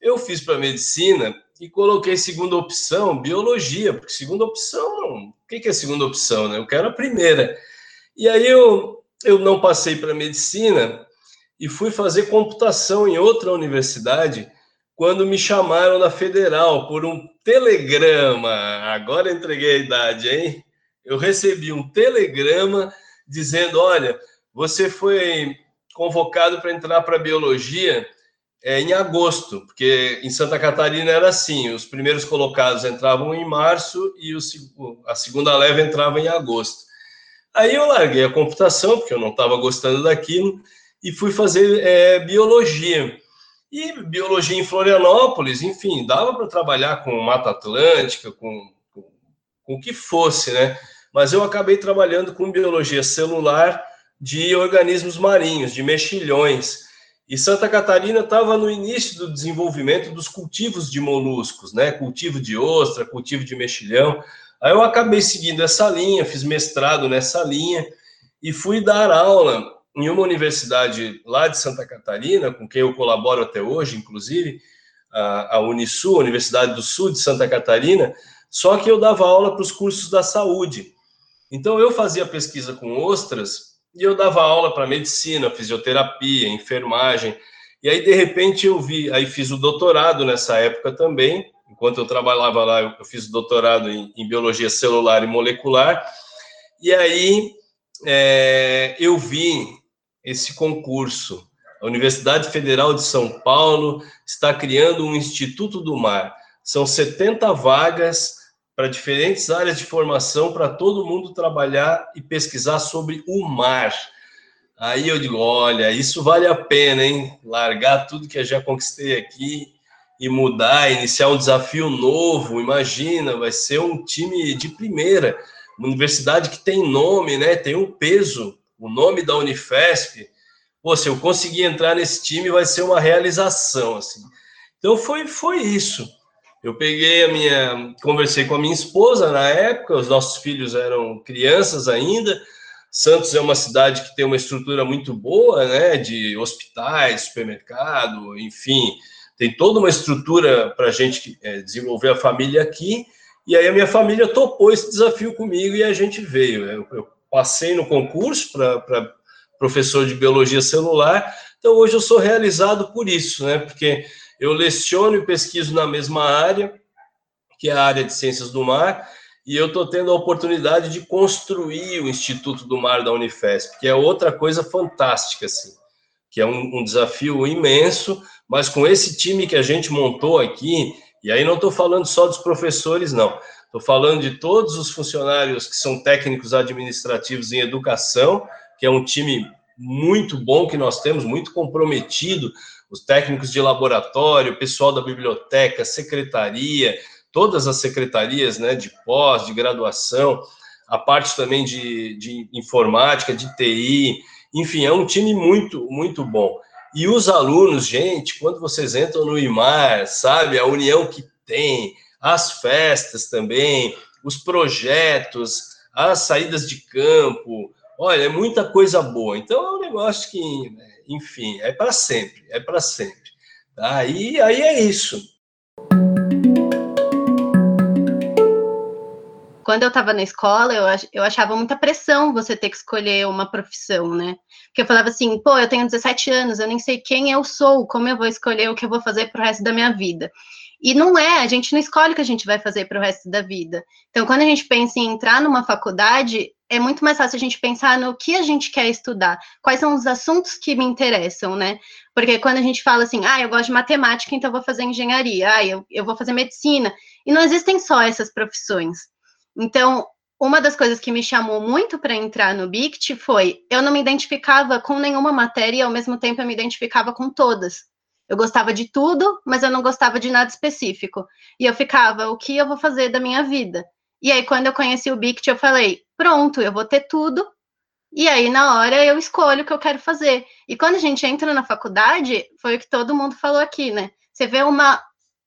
S4: Eu fiz para medicina e coloquei segunda opção, biologia, porque segunda opção, o que é segunda opção, né? Eu quero a primeira. E aí eu, eu não passei para medicina e fui fazer computação em outra universidade quando me chamaram na federal por um telegrama. Agora entreguei a idade, hein? Eu recebi um telegrama dizendo: olha, você foi convocado para entrar para biologia é, em agosto, porque em Santa Catarina era assim: os primeiros colocados entravam em março e o, a segunda leva entrava em agosto. Aí eu larguei a computação, porque eu não estava gostando daquilo, e fui fazer é, biologia. E biologia em Florianópolis, enfim, dava para trabalhar com Mata Atlântica, com, com, com o que fosse, né? Mas eu acabei trabalhando com biologia celular de organismos marinhos, de mexilhões. E Santa Catarina estava no início do desenvolvimento dos cultivos de moluscos, né? Cultivo de ostra, cultivo de mexilhão. Aí eu acabei seguindo essa linha, fiz mestrado nessa linha e fui dar aula em uma universidade lá de Santa Catarina, com quem eu colaboro até hoje, inclusive, a, Unisul, Universidade do Sul de Santa Catarina, só que eu dava aula para os cursos da saúde. Então eu fazia pesquisa com ostras e eu dava aula para medicina, fisioterapia, enfermagem. E aí, de repente, eu vi, aí fiz o doutorado nessa época também, enquanto eu trabalhava lá, eu fiz doutorado em, em biologia celular e molecular, e aí é, eu vi esse concurso. A Universidade Federal de São Paulo está criando um Instituto do Mar. São 70 vagas para diferentes áreas de formação para todo mundo trabalhar e pesquisar sobre o mar. Aí eu digo, olha, isso vale a pena, hein? Largar tudo que eu já conquistei aqui e mudar, iniciar um desafio novo. Imagina, vai ser um time de primeira, uma universidade que tem nome, né? Tem um peso, o nome da Unifesp. Pô, se eu conseguir entrar nesse time, vai ser uma realização, assim. Então foi foi isso. Eu peguei a minha, conversei com a minha esposa na época, os nossos filhos eram crianças ainda. Santos é uma cidade que tem uma estrutura muito boa, né, de hospitais, supermercado, enfim, tem toda uma estrutura para a gente é, desenvolver a família aqui. E aí a minha família topou esse desafio comigo e a gente veio. Eu, eu passei no concurso para professor de biologia celular, então hoje eu sou realizado por isso, né? Porque eu leciono e pesquiso na mesma área, que é a área de ciências do mar, e eu estou tendo a oportunidade de construir o Instituto do Mar da Unifesp, que é outra coisa fantástica, assim, que é um, um desafio imenso, mas com esse time que a gente montou aqui, e aí não estou falando só dos professores, não, estou falando de todos os funcionários que são técnicos administrativos em educação, que é um time muito bom que nós temos, muito comprometido, os técnicos de laboratório, o pessoal da biblioteca, secretaria, todas as secretarias né, de pós, de graduação, a parte também de, de informática, de TI, enfim, é um time muito, muito bom. E os alunos, gente, quando vocês entram no IMAR, sabe, a união que tem, as festas também, os projetos, as saídas de campo, Olha, é muita coisa boa. Então é um negócio que, enfim, é para sempre, é para sempre. Tá? E aí é isso.
S9: Quando eu estava na escola, eu, eu achava muita pressão você ter que escolher uma profissão, né? Porque eu falava assim, pô, eu tenho 17 anos, eu nem sei quem eu sou, como eu vou escolher o que eu vou fazer pro resto da minha vida. E não é, a gente não escolhe o que a gente vai fazer para o resto da vida. Então, quando a gente pensa em entrar numa faculdade, é muito mais fácil a gente pensar no que a gente quer estudar, quais são os assuntos que me interessam, né? Porque quando a gente fala assim, ah, eu gosto de matemática, então vou fazer engenharia, ah, eu, eu vou fazer medicina, e não existem só essas profissões. Então, uma das coisas que me chamou muito para entrar no BICT foi eu não me identificava com nenhuma matéria e ao mesmo tempo eu me identificava com todas. Eu gostava de tudo, mas eu não gostava de nada específico. E eu ficava, o que eu vou fazer da minha vida? E aí, quando eu conheci o BICT, eu falei, pronto, eu vou ter tudo. E aí, na hora, eu escolho o que eu quero fazer. E quando a gente entra na faculdade, foi o que todo mundo falou aqui, né? Você vê uma,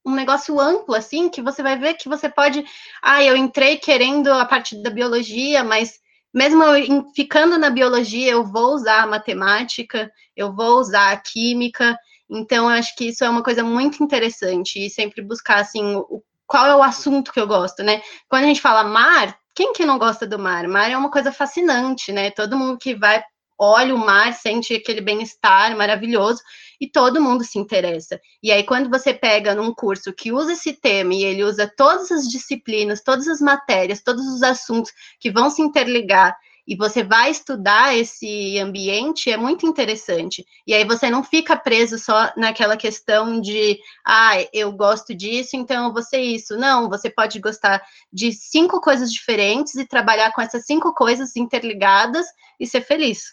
S9: um negócio amplo, assim, que você vai ver que você pode. Ah, eu entrei querendo a parte da biologia, mas mesmo eu ficando na biologia, eu vou usar a matemática, eu vou usar a química, então, acho que isso é uma coisa muito interessante e sempre buscar assim o, qual é o assunto que eu gosto, né? Quando a gente fala mar, quem que não gosta do mar? Mar é uma coisa fascinante, né? Todo mundo que vai olha o mar, sente aquele bem-estar maravilhoso e todo mundo se interessa. E aí, quando você pega num curso que usa esse tema e ele usa todas as disciplinas, todas as matérias, todos os assuntos que vão se interligar e você vai estudar esse ambiente, é muito interessante. E aí você não fica preso só naquela questão de, ah, eu gosto disso, então eu vou ser isso. Não, você pode gostar de cinco coisas diferentes e trabalhar com essas cinco coisas interligadas e ser feliz.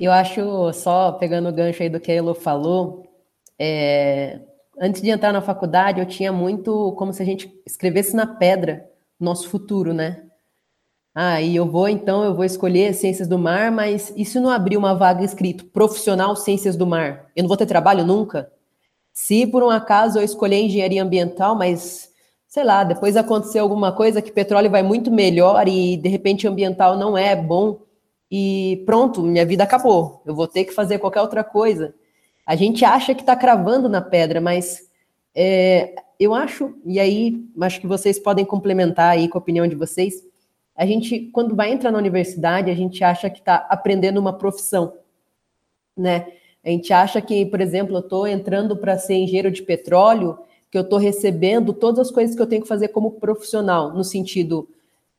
S6: Eu acho, só pegando o gancho aí do que a Elo falou, é, antes de entrar na faculdade, eu tinha muito como se a gente escrevesse na pedra nosso futuro, né? Ah, e eu vou, então, eu vou escolher Ciências do Mar, mas e se não abrir uma vaga escrito Profissional Ciências do Mar? Eu não vou ter trabalho nunca? Se por um acaso eu escolher Engenharia Ambiental, mas, sei lá, depois acontecer alguma coisa que petróleo vai muito melhor e, de repente, ambiental não é bom, e pronto, minha vida acabou. Eu vou ter que fazer qualquer outra coisa. A gente acha que está cravando na pedra, mas é, eu acho, e aí acho que vocês podem complementar aí com a opinião de vocês, a gente, quando vai entrar na universidade, a gente acha que está aprendendo uma profissão, né? A gente acha que, por exemplo, eu estou entrando para ser engenheiro de petróleo, que eu estou recebendo todas as coisas que eu tenho que fazer como profissional, no sentido,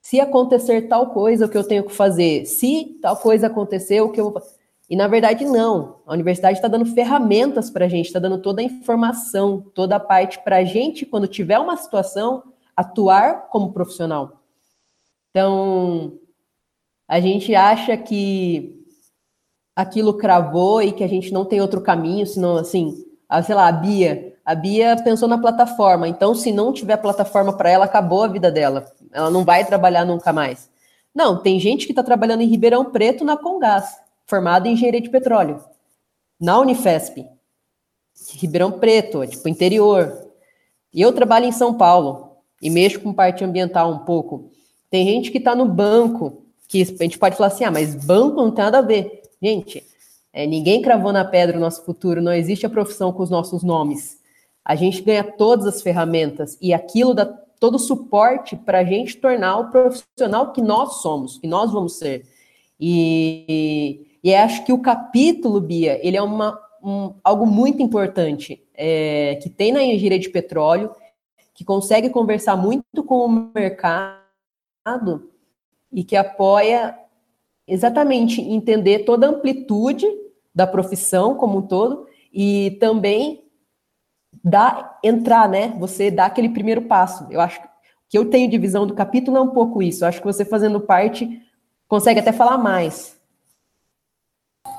S6: se acontecer tal coisa, o que eu tenho que fazer? Se tal coisa acontecer, o que eu vou? E na verdade, não. A universidade está dando ferramentas para a gente, está dando toda a informação, toda a parte para a gente, quando tiver uma situação, atuar como profissional. Então, a gente acha que aquilo cravou e que a gente não tem outro caminho, senão, assim, a, sei lá, a Bia. A Bia pensou na plataforma, então, se não tiver plataforma para ela, acabou a vida dela. Ela não vai trabalhar nunca mais. Não, tem gente que está trabalhando em Ribeirão Preto na Congás, formada em engenharia de petróleo, na Unifesp. Ribeirão Preto, é tipo interior. E eu trabalho em São Paulo e mexo com parte ambiental um pouco. Tem gente que está no banco, que a gente pode falar assim, ah, mas banco não tem nada a ver. Gente, é, ninguém cravou na pedra o nosso futuro, não existe a profissão com os nossos nomes. A gente ganha todas as ferramentas e aquilo dá todo o suporte para a gente tornar o profissional que nós somos, que nós vamos ser. E, e acho que o capítulo, Bia, ele é uma, um, algo muito importante é, que tem na engenharia de petróleo, que consegue conversar muito com o mercado e que apoia exatamente entender toda a amplitude da profissão como um todo e também dar, entrar, né? Você dá aquele primeiro passo. Eu acho que eu tenho de visão do capítulo é um pouco isso. Eu acho que você fazendo parte consegue até falar mais.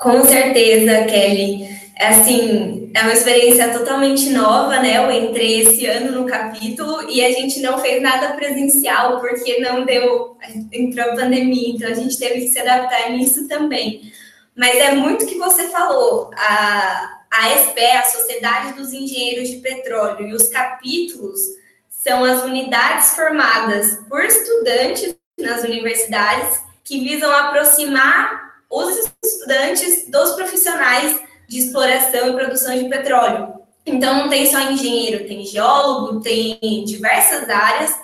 S10: Com certeza, Kelly. É assim, é uma experiência totalmente nova, né? Eu entrei esse ano no capítulo e a gente não fez nada presencial porque não deu, entrou a pandemia, então a gente teve que se adaptar nisso também. Mas é muito que você falou, a, a SPE, a Sociedade dos Engenheiros de Petróleo, e os capítulos são as unidades formadas por estudantes nas universidades que visam aproximar os estudantes dos profissionais de exploração e produção de petróleo. Então, não tem só engenheiro, tem geólogo, tem diversas áreas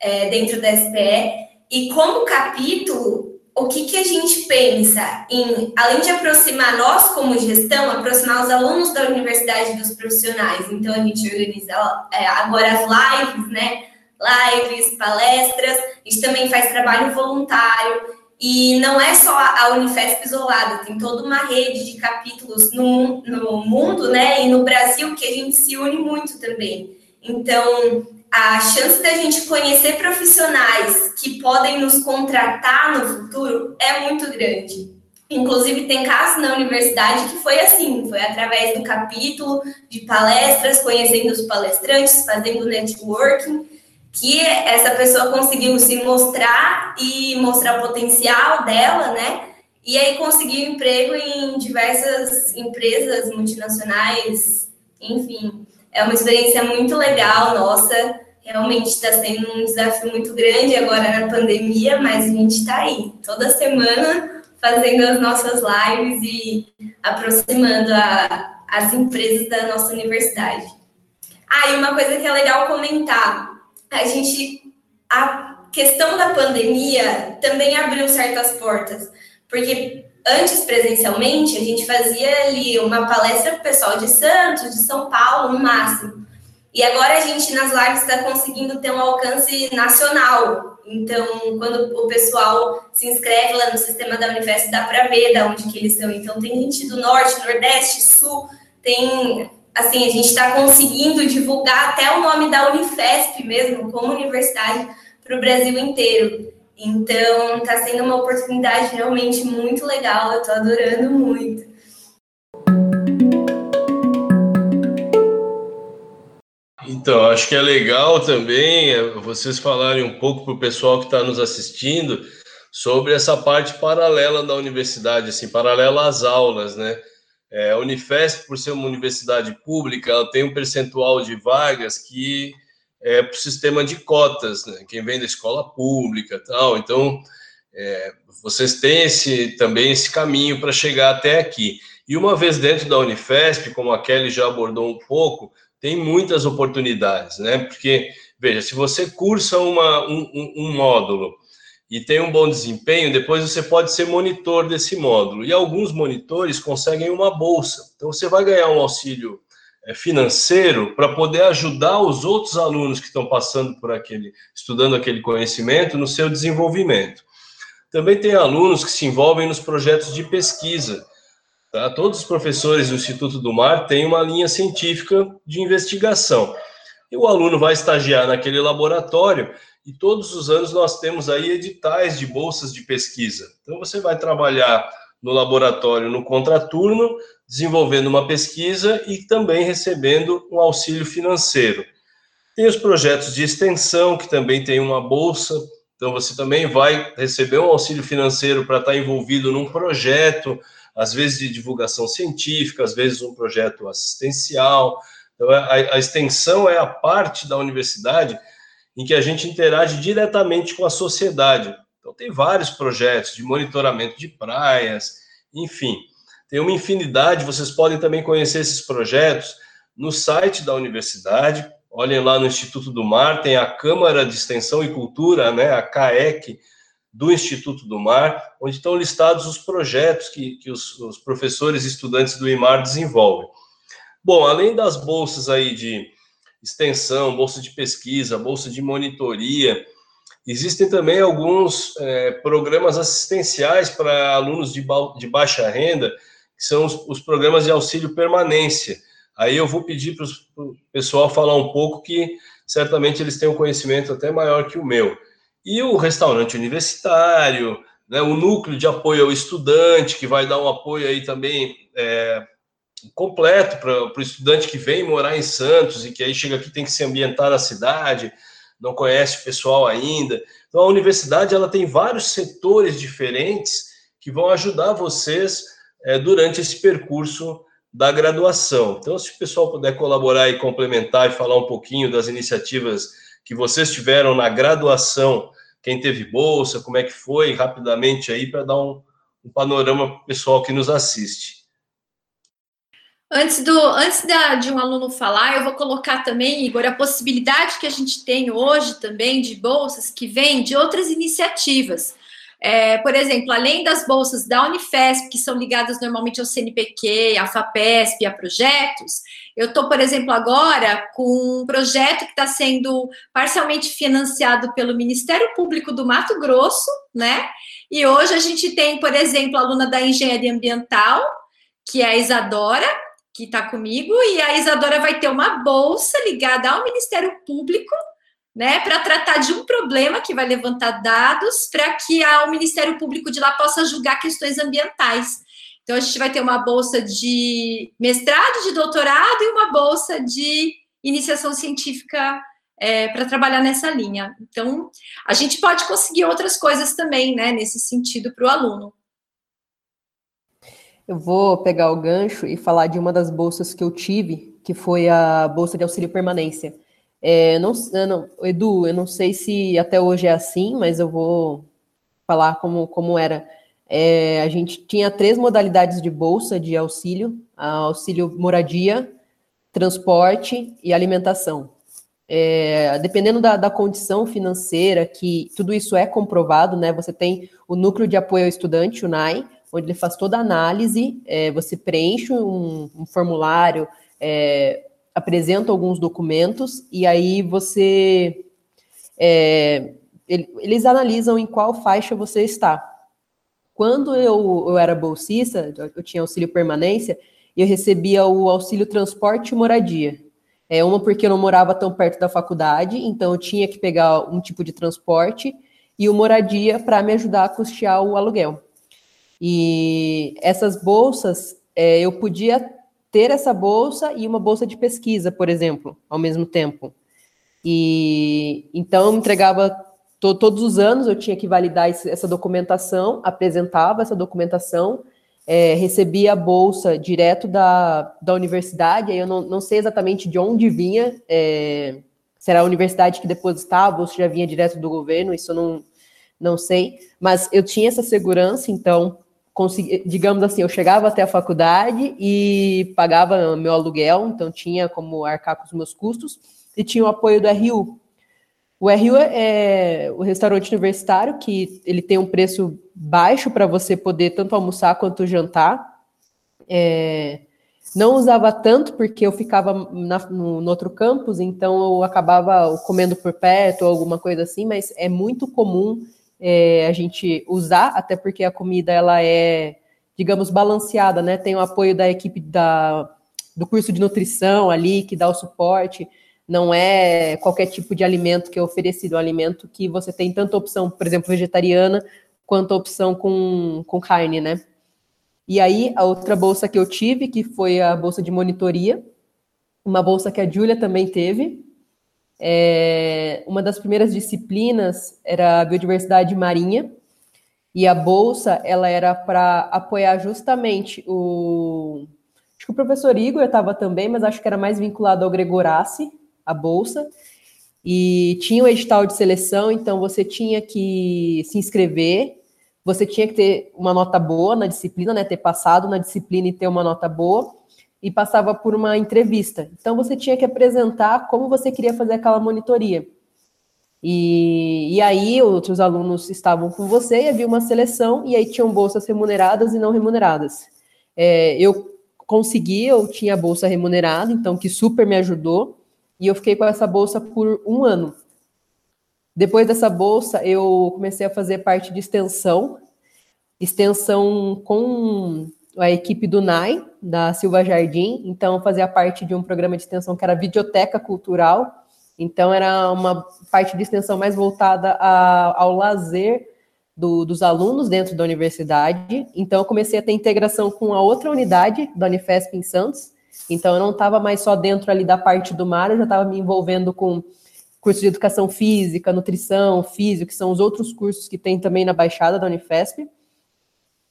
S10: é, dentro da SPE. E como capítulo, o que, que a gente pensa em, além de aproximar nós como gestão, aproximar os alunos da universidade dos profissionais. Então, a gente organiza é, agora as lives, né? Lives, palestras, a gente também faz trabalho voluntário. E não é só a Unifesp isolada, tem toda uma rede de capítulos no, no mundo, né, e no Brasil que a gente se une muito também. Então, a chance da gente conhecer profissionais que podem nos contratar no futuro é muito grande. Inclusive, tem casos na universidade que foi assim: foi através do capítulo, de palestras, conhecendo os palestrantes, fazendo networking que essa pessoa conseguiu se mostrar e mostrar o potencial dela, né? E aí conseguiu emprego em diversas empresas multinacionais, enfim. É uma experiência muito legal, nossa. Realmente está sendo um desafio muito grande agora na pandemia, mas a gente está aí, toda semana, fazendo as nossas lives e aproximando a, as empresas da nossa universidade. Ah, e uma coisa que é legal comentar, a gente a questão da pandemia também abriu certas portas, porque antes presencialmente a gente fazia ali uma palestra para o pessoal de Santos, de São Paulo, no máximo. E agora a gente nas lives está conseguindo ter um alcance nacional. Então, quando o pessoal se inscreve lá no sistema da Unifesp, dá para ver de onde que eles estão. Então, tem gente do norte, nordeste, sul, tem assim, a gente está conseguindo divulgar até o nome da Unifesp mesmo, como universidade, para o Brasil inteiro. Então, está sendo uma oportunidade realmente muito legal, eu estou adorando muito.
S4: Então, acho que é legal também é, vocês falarem um pouco para o pessoal que está nos assistindo sobre essa parte paralela da universidade, assim, paralela às aulas, né? É, a Unifesp, por ser uma universidade pública, ela tem um percentual de vagas que é para o sistema de cotas, né? quem vem da escola pública tal. Então, é, vocês têm esse, também esse caminho para chegar até aqui. E uma vez dentro da Unifesp, como a Kelly já abordou um pouco, tem muitas oportunidades, né? Porque, veja, se você cursa uma, um, um módulo e tem um bom desempenho, depois você pode ser monitor desse módulo. E alguns monitores conseguem uma bolsa. Então você vai ganhar um auxílio é, financeiro para poder ajudar os outros alunos que estão passando por aquele, estudando aquele conhecimento no seu desenvolvimento. Também tem alunos que se envolvem nos projetos de pesquisa. Tá? Todos os professores do Instituto do Mar têm uma linha científica de investigação. E o aluno vai estagiar naquele laboratório e todos os anos nós temos aí editais de bolsas de pesquisa. Então você vai trabalhar no laboratório no contraturno, desenvolvendo uma pesquisa e também recebendo um auxílio financeiro. Tem os projetos de extensão, que também tem uma bolsa, então você também vai receber um auxílio financeiro para estar envolvido num projeto, às vezes de divulgação científica, às vezes um projeto assistencial. Então, a, a extensão é a parte da universidade em que a gente interage diretamente com a sociedade. Então, tem vários projetos de monitoramento de praias, enfim, tem uma infinidade. Vocês podem também conhecer esses projetos no site da universidade. Olhem lá no Instituto do Mar, tem a Câmara de Extensão e Cultura, né, a CAEC, do Instituto do Mar, onde estão listados os projetos que, que os, os professores e estudantes do IMAR desenvolvem. Bom, além das bolsas aí de extensão, bolsa de pesquisa, bolsa de monitoria, existem também alguns é, programas assistenciais para alunos de, ba de, baixa renda, que são os, os, programas de auxílio permanência. Aí eu vou pedir para o pessoal falar um pouco, que certamente eles têm um conhecimento até maior que o meu e o restaurante universitário, né, o núcleo de apoio ao estudante, que vai dar um apoio aí também é, completo para o estudante que vem morar em Santos e que aí chega aqui tem que se ambientar na cidade, não conhece o pessoal ainda. Então a universidade ela tem vários setores diferentes que vão ajudar vocês é, durante esse percurso da graduação. Então, se o pessoal puder colaborar e complementar e falar um pouquinho das iniciativas que vocês tiveram na graduação quem teve bolsa, como é que foi, rapidamente aí, para dar um, um panorama pessoal que nos assiste.
S2: Antes, do, antes da, de um aluno falar, eu vou colocar também, Igor, a possibilidade que a gente tem hoje também de bolsas que vêm de outras iniciativas. É, por exemplo, além das bolsas da Unifesp, que são ligadas normalmente ao CNPq, à FAPESP, a projetos, eu estou, por exemplo, agora com um projeto que está sendo parcialmente financiado pelo Ministério Público do Mato Grosso, né? E hoje a gente tem, por exemplo, a aluna da Engenharia Ambiental, que é a Isadora, que está comigo, e a Isadora vai ter uma bolsa ligada ao Ministério Público, né, para tratar de um problema que vai levantar dados para que o Ministério Público de lá possa julgar questões ambientais. Então, a gente vai ter uma bolsa de mestrado, de doutorado e uma bolsa de iniciação científica é, para trabalhar nessa linha. Então, a gente pode conseguir outras coisas também, né, nesse sentido, para o aluno.
S6: Eu vou pegar o gancho e falar de uma das bolsas que eu tive, que foi a bolsa de auxílio permanência. É, não, não, Edu, eu não sei se até hoje é assim, mas eu vou falar como, como era. É, a gente tinha três modalidades de bolsa de auxílio: auxílio moradia, transporte e alimentação. É, dependendo da, da, condição financeira, que tudo isso é comprovado, né? Você tem o núcleo de apoio ao estudante, o NAI, onde ele faz toda a análise, é, você preenche um, um formulário, é, apresenta alguns documentos e aí você é, eles analisam em qual faixa você está. Quando eu, eu era bolsista, eu tinha auxílio permanência, eu recebia o auxílio transporte e moradia. É uma porque eu não morava tão perto da faculdade, então eu tinha que pegar um tipo de transporte e o moradia para me ajudar a custear o aluguel. E essas bolsas, é, eu podia ter essa bolsa e uma bolsa de pesquisa, por exemplo, ao mesmo tempo. E então eu entregava to, todos os anos eu tinha que validar esse, essa documentação, apresentava essa documentação, é, recebia a bolsa direto da, da universidade, aí eu não, não sei exatamente de onde vinha, é, se era a universidade que depositava ou se já vinha direto do governo, isso eu não, não sei, mas eu tinha essa segurança, então, consegui, digamos assim, eu chegava até a faculdade e pagava meu aluguel, então tinha como arcar com os meus custos, e tinha o apoio do RU, o RU é o restaurante universitário, que ele tem um preço baixo para você poder tanto almoçar quanto jantar. É, não usava tanto porque eu ficava na, no, no, outro campus, então eu acabava comendo por perto ou alguma coisa assim, mas é muito comum é, a gente usar, até porque a comida ela é, digamos, balanceada, né? Tem o apoio da equipe da, do curso de nutrição ali, que dá o suporte não é qualquer tipo de alimento que é oferecido, é um alimento que você tem tanta opção, por exemplo, vegetariana, quanto opção com, com carne, né? E aí, a outra bolsa que eu tive, que foi a bolsa de monitoria, uma bolsa que a Júlia também teve. É, uma das primeiras disciplinas era a biodiversidade marinha, E a bolsa, ela era para apoiar justamente o. Acho que o professor Igor estava também, mas acho que era mais vinculado ao Gregorace, a bolsa. E tinha o edital de seleção, então você tinha que se inscrever, você tinha que ter uma nota boa na disciplina, né? Ter passado na disciplina e ter uma nota boa, e passava por uma entrevista. Então você tinha que apresentar como você queria fazer aquela monitoria. E, e aí outros alunos estavam com você e havia uma seleção, e aí tinham bolsas remuneradas e não remuneradas. É, eu consegui, eu tinha bolsa remunerada, então que super me ajudou. E eu fiquei com essa bolsa por um ano. Depois dessa bolsa, eu comecei a fazer parte de extensão, extensão com a equipe do NAI, da Silva Jardim. Então, fazia parte de um programa de extensão que era Videoteca Cultural. Então, era uma parte de extensão mais voltada a, ao lazer do, dos alunos dentro da universidade. Então, eu comecei a ter integração com a outra unidade da Unifesp em Santos, então, eu não estava mais só dentro ali da parte do mar, eu já estava me envolvendo com curso de educação física, nutrição, físico, que são os outros cursos que tem também na Baixada da Unifesp.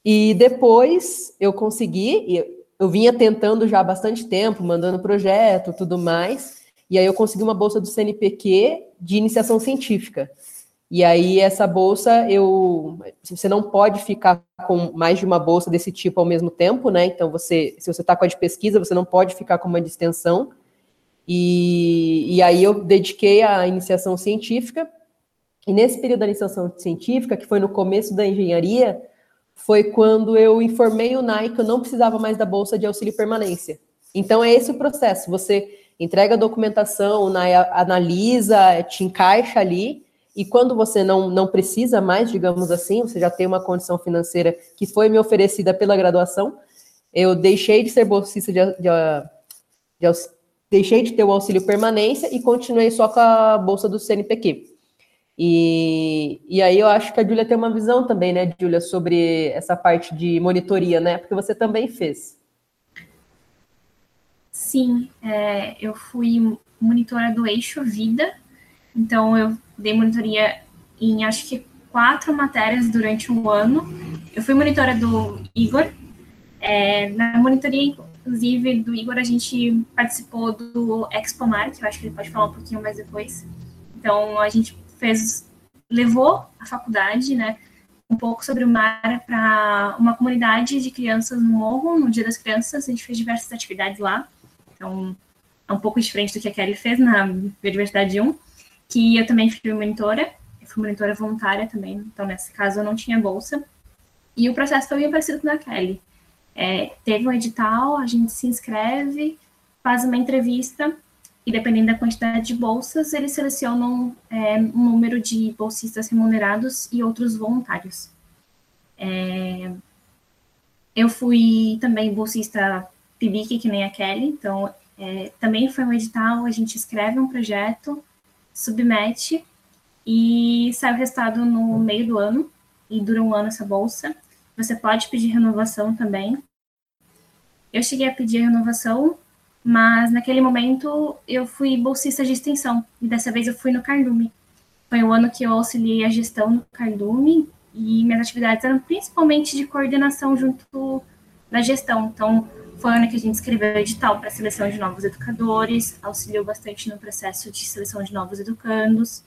S6: E depois eu consegui, eu vinha tentando já há bastante tempo, mandando projeto, tudo mais, e aí eu consegui uma bolsa do CNPq de iniciação científica. E aí essa bolsa eu você não pode ficar com mais de uma bolsa desse tipo ao mesmo tempo, né? Então você, se você está com a de pesquisa, você não pode ficar com uma de extensão. E, e aí eu dediquei à iniciação científica. E nesse período da iniciação científica, que foi no começo da engenharia, foi quando eu informei o NAI que eu não precisava mais da bolsa de auxílio permanência. Então é esse o processo. Você entrega a documentação, o NAI analisa, te encaixa ali e quando você não, não precisa mais, digamos assim, você já tem uma condição financeira que foi me oferecida pela graduação, eu deixei de ser bolsista de, de, de, de deixei de ter o auxílio permanência e continuei só com a bolsa do CNPq. E, e aí eu acho que a Júlia tem uma visão também, né, Júlia, sobre essa parte de monitoria, né? Porque você também fez.
S7: Sim, é, eu fui monitora do eixo vida, então eu dei monitoria em acho que quatro matérias durante um ano. Eu fui monitora do Igor. É, na monitoria, inclusive, do Igor, a gente participou do Expomar, que eu acho que ele pode falar um pouquinho mais depois. Então, a gente fez, levou a faculdade, né, um pouco sobre o mar para uma comunidade de crianças no morro, no Dia das Crianças. A gente fez diversas atividades lá. Então, é um pouco diferente do que a Kelly fez na Biodiversidade 1 que eu também fui monitora, fui monitora voluntária também, então nesse caso eu não tinha bolsa. E o processo foi bem parecido com o da Kelly. É, teve um edital, a gente se inscreve, faz uma entrevista, e dependendo da quantidade de bolsas, eles selecionam é, um número de bolsistas remunerados e outros voluntários. É, eu fui também bolsista PIBIC, que nem a Kelly, então é, também foi um edital, a gente escreve um projeto, submete e sai o resultado no meio do ano e dura um ano essa bolsa. Você pode pedir renovação também. Eu cheguei a pedir renovação, mas naquele momento eu fui bolsista de extensão e dessa vez eu fui no Cardume. Foi o ano que eu auxiliei a gestão no Cardume e minhas atividades eram principalmente de coordenação junto da gestão. Então, foi o ano que a gente escreveu edital para a seleção de novos educadores, auxiliou bastante no processo de seleção de novos educandos.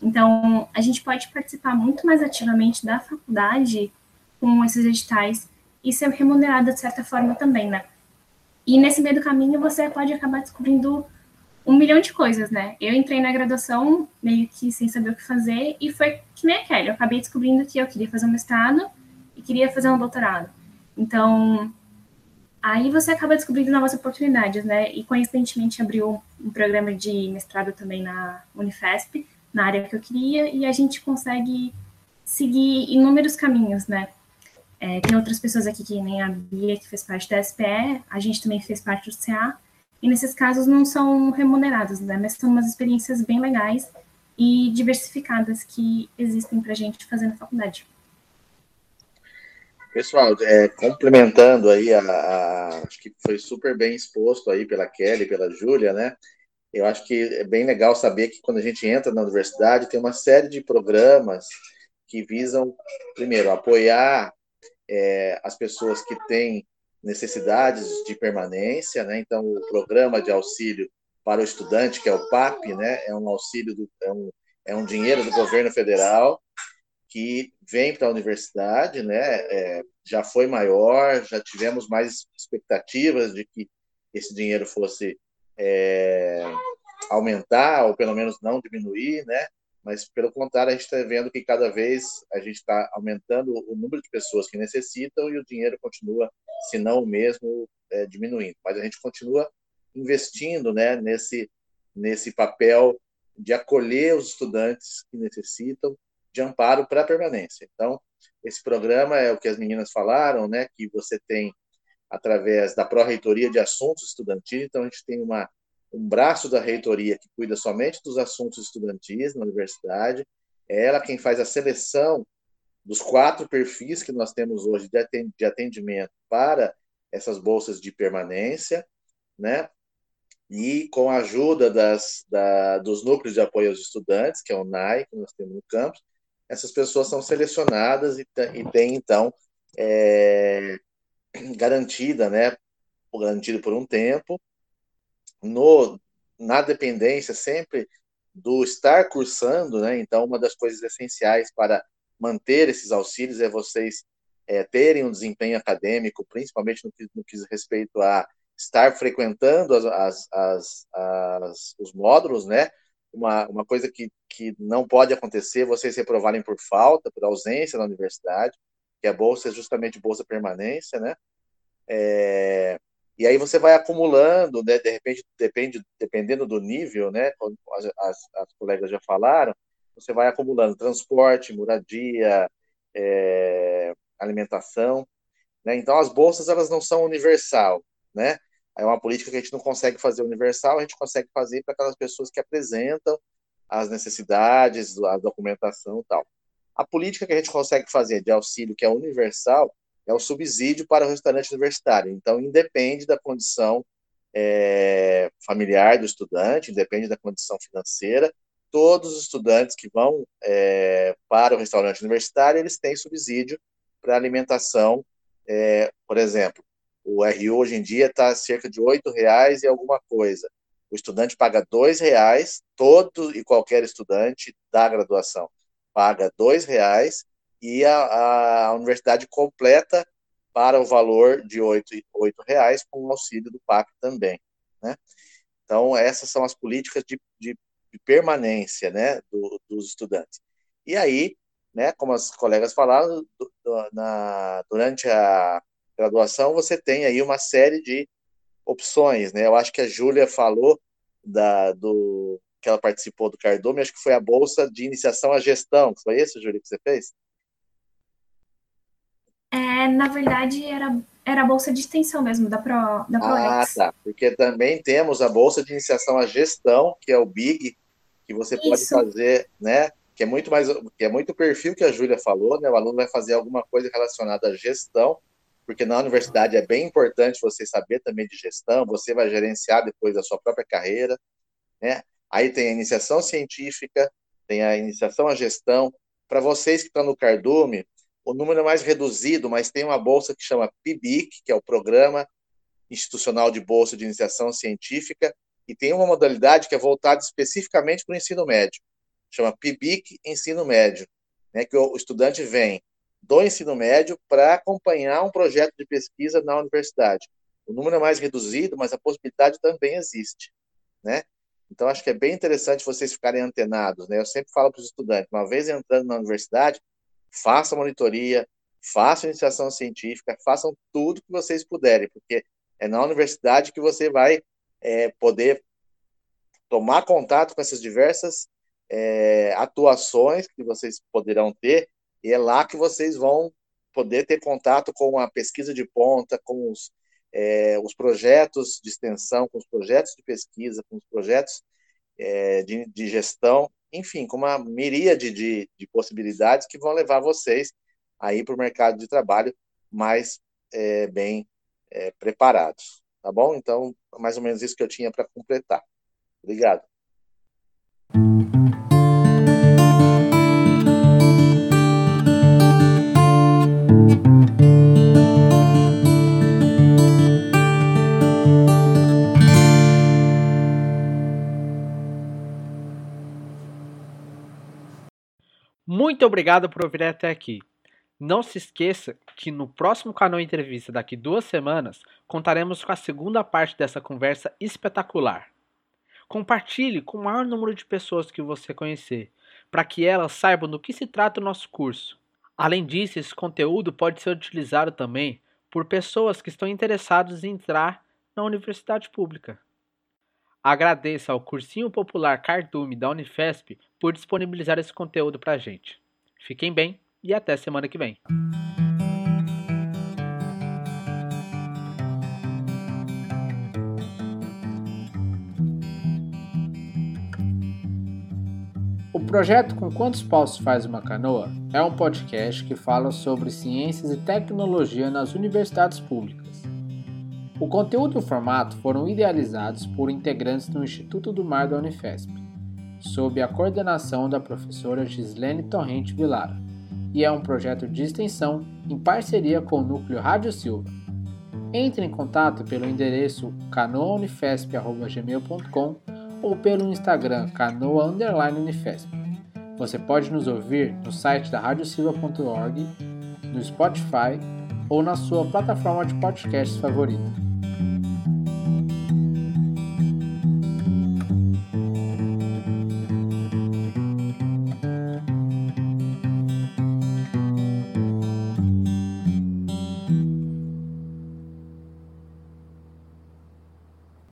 S7: Então, a gente pode participar muito mais ativamente da faculdade com esses editais e ser remunerada de certa forma também, né? E nesse meio do caminho você pode acabar descobrindo um milhão de coisas, né? Eu entrei na graduação meio que sem saber o que fazer e foi que nem a Kelly, eu acabei descobrindo que eu queria fazer um mestrado e queria fazer um doutorado. Então, Aí você acaba descobrindo novas oportunidades, né? E coincidentemente abriu um programa de mestrado também na Unifesp, na área que eu queria, e a gente consegue seguir inúmeros caminhos, né? É, tem outras pessoas aqui que nem a Bia, que fez parte da SPE, a gente também fez parte do CA, e nesses casos não são remunerados, né? Mas são umas experiências bem legais e diversificadas que existem para a gente fazer na faculdade.
S11: Pessoal, é, complementando aí, a, a, acho que foi super bem exposto aí pela Kelly, pela Júlia, né? Eu acho que é bem legal saber que quando a gente entra na universidade tem uma série de programas que visam, primeiro, apoiar é, as pessoas que têm necessidades de permanência, né? Então, o programa de auxílio para o estudante, que é o PAP, né? É um auxílio, do, é, um, é um dinheiro do governo federal que vem para a universidade, né? É, já foi maior, já tivemos mais expectativas de que esse dinheiro fosse é, aumentar ou pelo menos não diminuir, né? Mas pelo contrário, a gente está vendo que cada vez a gente está aumentando o número de pessoas que necessitam e o dinheiro continua, se não o mesmo, é, diminuindo. Mas a gente continua investindo, né? Nesse nesse papel de acolher os estudantes que necessitam de amparo para a permanência. Então, esse programa é o que as meninas falaram, né? Que você tem através da Pró-Reitoria de Assuntos Estudantis. Então, a gente tem uma, um braço da reitoria que cuida somente dos assuntos estudantis na universidade. É ela quem faz a seleção dos quatro perfis que nós temos hoje de atendimento para essas bolsas de permanência, né? E com a ajuda das, da, dos núcleos de apoio aos estudantes, que é o NAI, que nós temos no campus, essas pessoas são selecionadas e, e têm, então, é, garantida, né, garantido por um tempo, no, na dependência sempre do estar cursando, né, então uma das coisas essenciais para manter esses auxílios é vocês é, terem um desempenho acadêmico, principalmente no que, no que diz respeito a estar frequentando as, as, as, as, os módulos, né, uma, uma coisa que, que não pode acontecer, vocês reprovarem por falta, por ausência na universidade, que a bolsa é justamente bolsa permanência, né? É, e aí você vai acumulando, né? De repente, depende, dependendo do nível, né? As, as, as colegas já falaram, você vai acumulando transporte, moradia, é, alimentação, né? Então as bolsas elas não são universal, né? É uma política que a gente não consegue fazer universal, a gente consegue fazer para aquelas pessoas que apresentam as necessidades, a documentação e tal. A política que a gente consegue fazer de auxílio, que é universal, é o subsídio para o restaurante universitário. Então, independe da condição é, familiar do estudante, independe da condição financeira, todos os estudantes que vão é, para o restaurante universitário, eles têm subsídio para alimentação, é, por exemplo, o RU hoje em dia está cerca de R$ reais e alguma coisa. O estudante paga R$ reais, todo e qualquer estudante da graduação paga R$ reais e a, a universidade completa para o valor de R$ reais com o auxílio do PAC também. Né? Então, essas são as políticas de, de, de permanência né, do, dos estudantes. E aí, né, como as colegas falaram, do, do, na, durante a graduação, você tem aí uma série de opções. Né? Eu acho que a Júlia falou da, do, que ela participou do Cardume, acho que foi a Bolsa de Iniciação à Gestão. Foi isso, Júlia, que você fez?
S7: É, na verdade, era, era a bolsa de extensão mesmo, da, Pro, da ProEx.
S11: Ah, tá. Porque também temos a bolsa de iniciação à gestão, que é o BIG, que você Isso. pode fazer, né? Que é muito mais, que é muito perfil que a Júlia falou, né? O aluno vai fazer alguma coisa relacionada à gestão, porque na universidade é bem importante você saber também de gestão, você vai gerenciar depois a sua própria carreira, né? Aí tem a iniciação científica, tem a iniciação à gestão. Para vocês que estão no Cardume, o número é mais reduzido, mas tem uma bolsa que chama PIBIC, que é o Programa Institucional de Bolsa de Iniciação Científica, e tem uma modalidade que é voltada especificamente para o ensino médio, chama PIBIC Ensino Médio, né, que o estudante vem do ensino médio para acompanhar um projeto de pesquisa na universidade. O número é mais reduzido, mas a possibilidade também existe, né? Então, acho que é bem interessante vocês ficarem antenados, né? Eu sempre falo para os estudantes, uma vez entrando na universidade, façam monitoria, façam iniciação científica, façam tudo que vocês puderem, porque é na universidade que você vai é, poder tomar contato com essas diversas é, atuações que vocês poderão ter, e é lá que vocês vão poder ter contato com a pesquisa de ponta, com os, é, os projetos de extensão, com os projetos de pesquisa, com os projetos é, de, de gestão enfim, com uma miríade de, de possibilidades que vão levar vocês aí para o mercado de trabalho mais é, bem é, preparados, tá bom? Então, mais ou menos isso que eu tinha para completar. Obrigado.
S1: Muito obrigado por ouvir até aqui. Não se esqueça que no próximo canal Entrevista, daqui duas semanas, contaremos com a segunda parte dessa conversa espetacular. Compartilhe com o maior número de pessoas que você conhecer, para que elas saibam do que se trata o nosso curso. Além disso, esse conteúdo pode ser utilizado também por pessoas que estão interessadas em entrar na universidade pública. Agradeço ao Cursinho Popular Cardume da Unifesp por disponibilizar esse conteúdo para a gente. Fiquem bem e até semana que vem. O projeto Com Quantos Paus Faz Uma Canoa é um podcast que fala sobre ciências e tecnologia nas universidades públicas. O conteúdo e o formato foram idealizados por integrantes do Instituto do Mar da Unifesp, sob a coordenação da professora Gislene Torrente Vilara, e é um projeto de extensão em parceria com o Núcleo Rádio Silva. Entre em contato pelo endereço canoaunifesp.gmail.com ou pelo Instagram canoa_unifesp. Você pode nos ouvir no site da radiosilva.org, no Spotify ou na sua plataforma de podcasts favorita.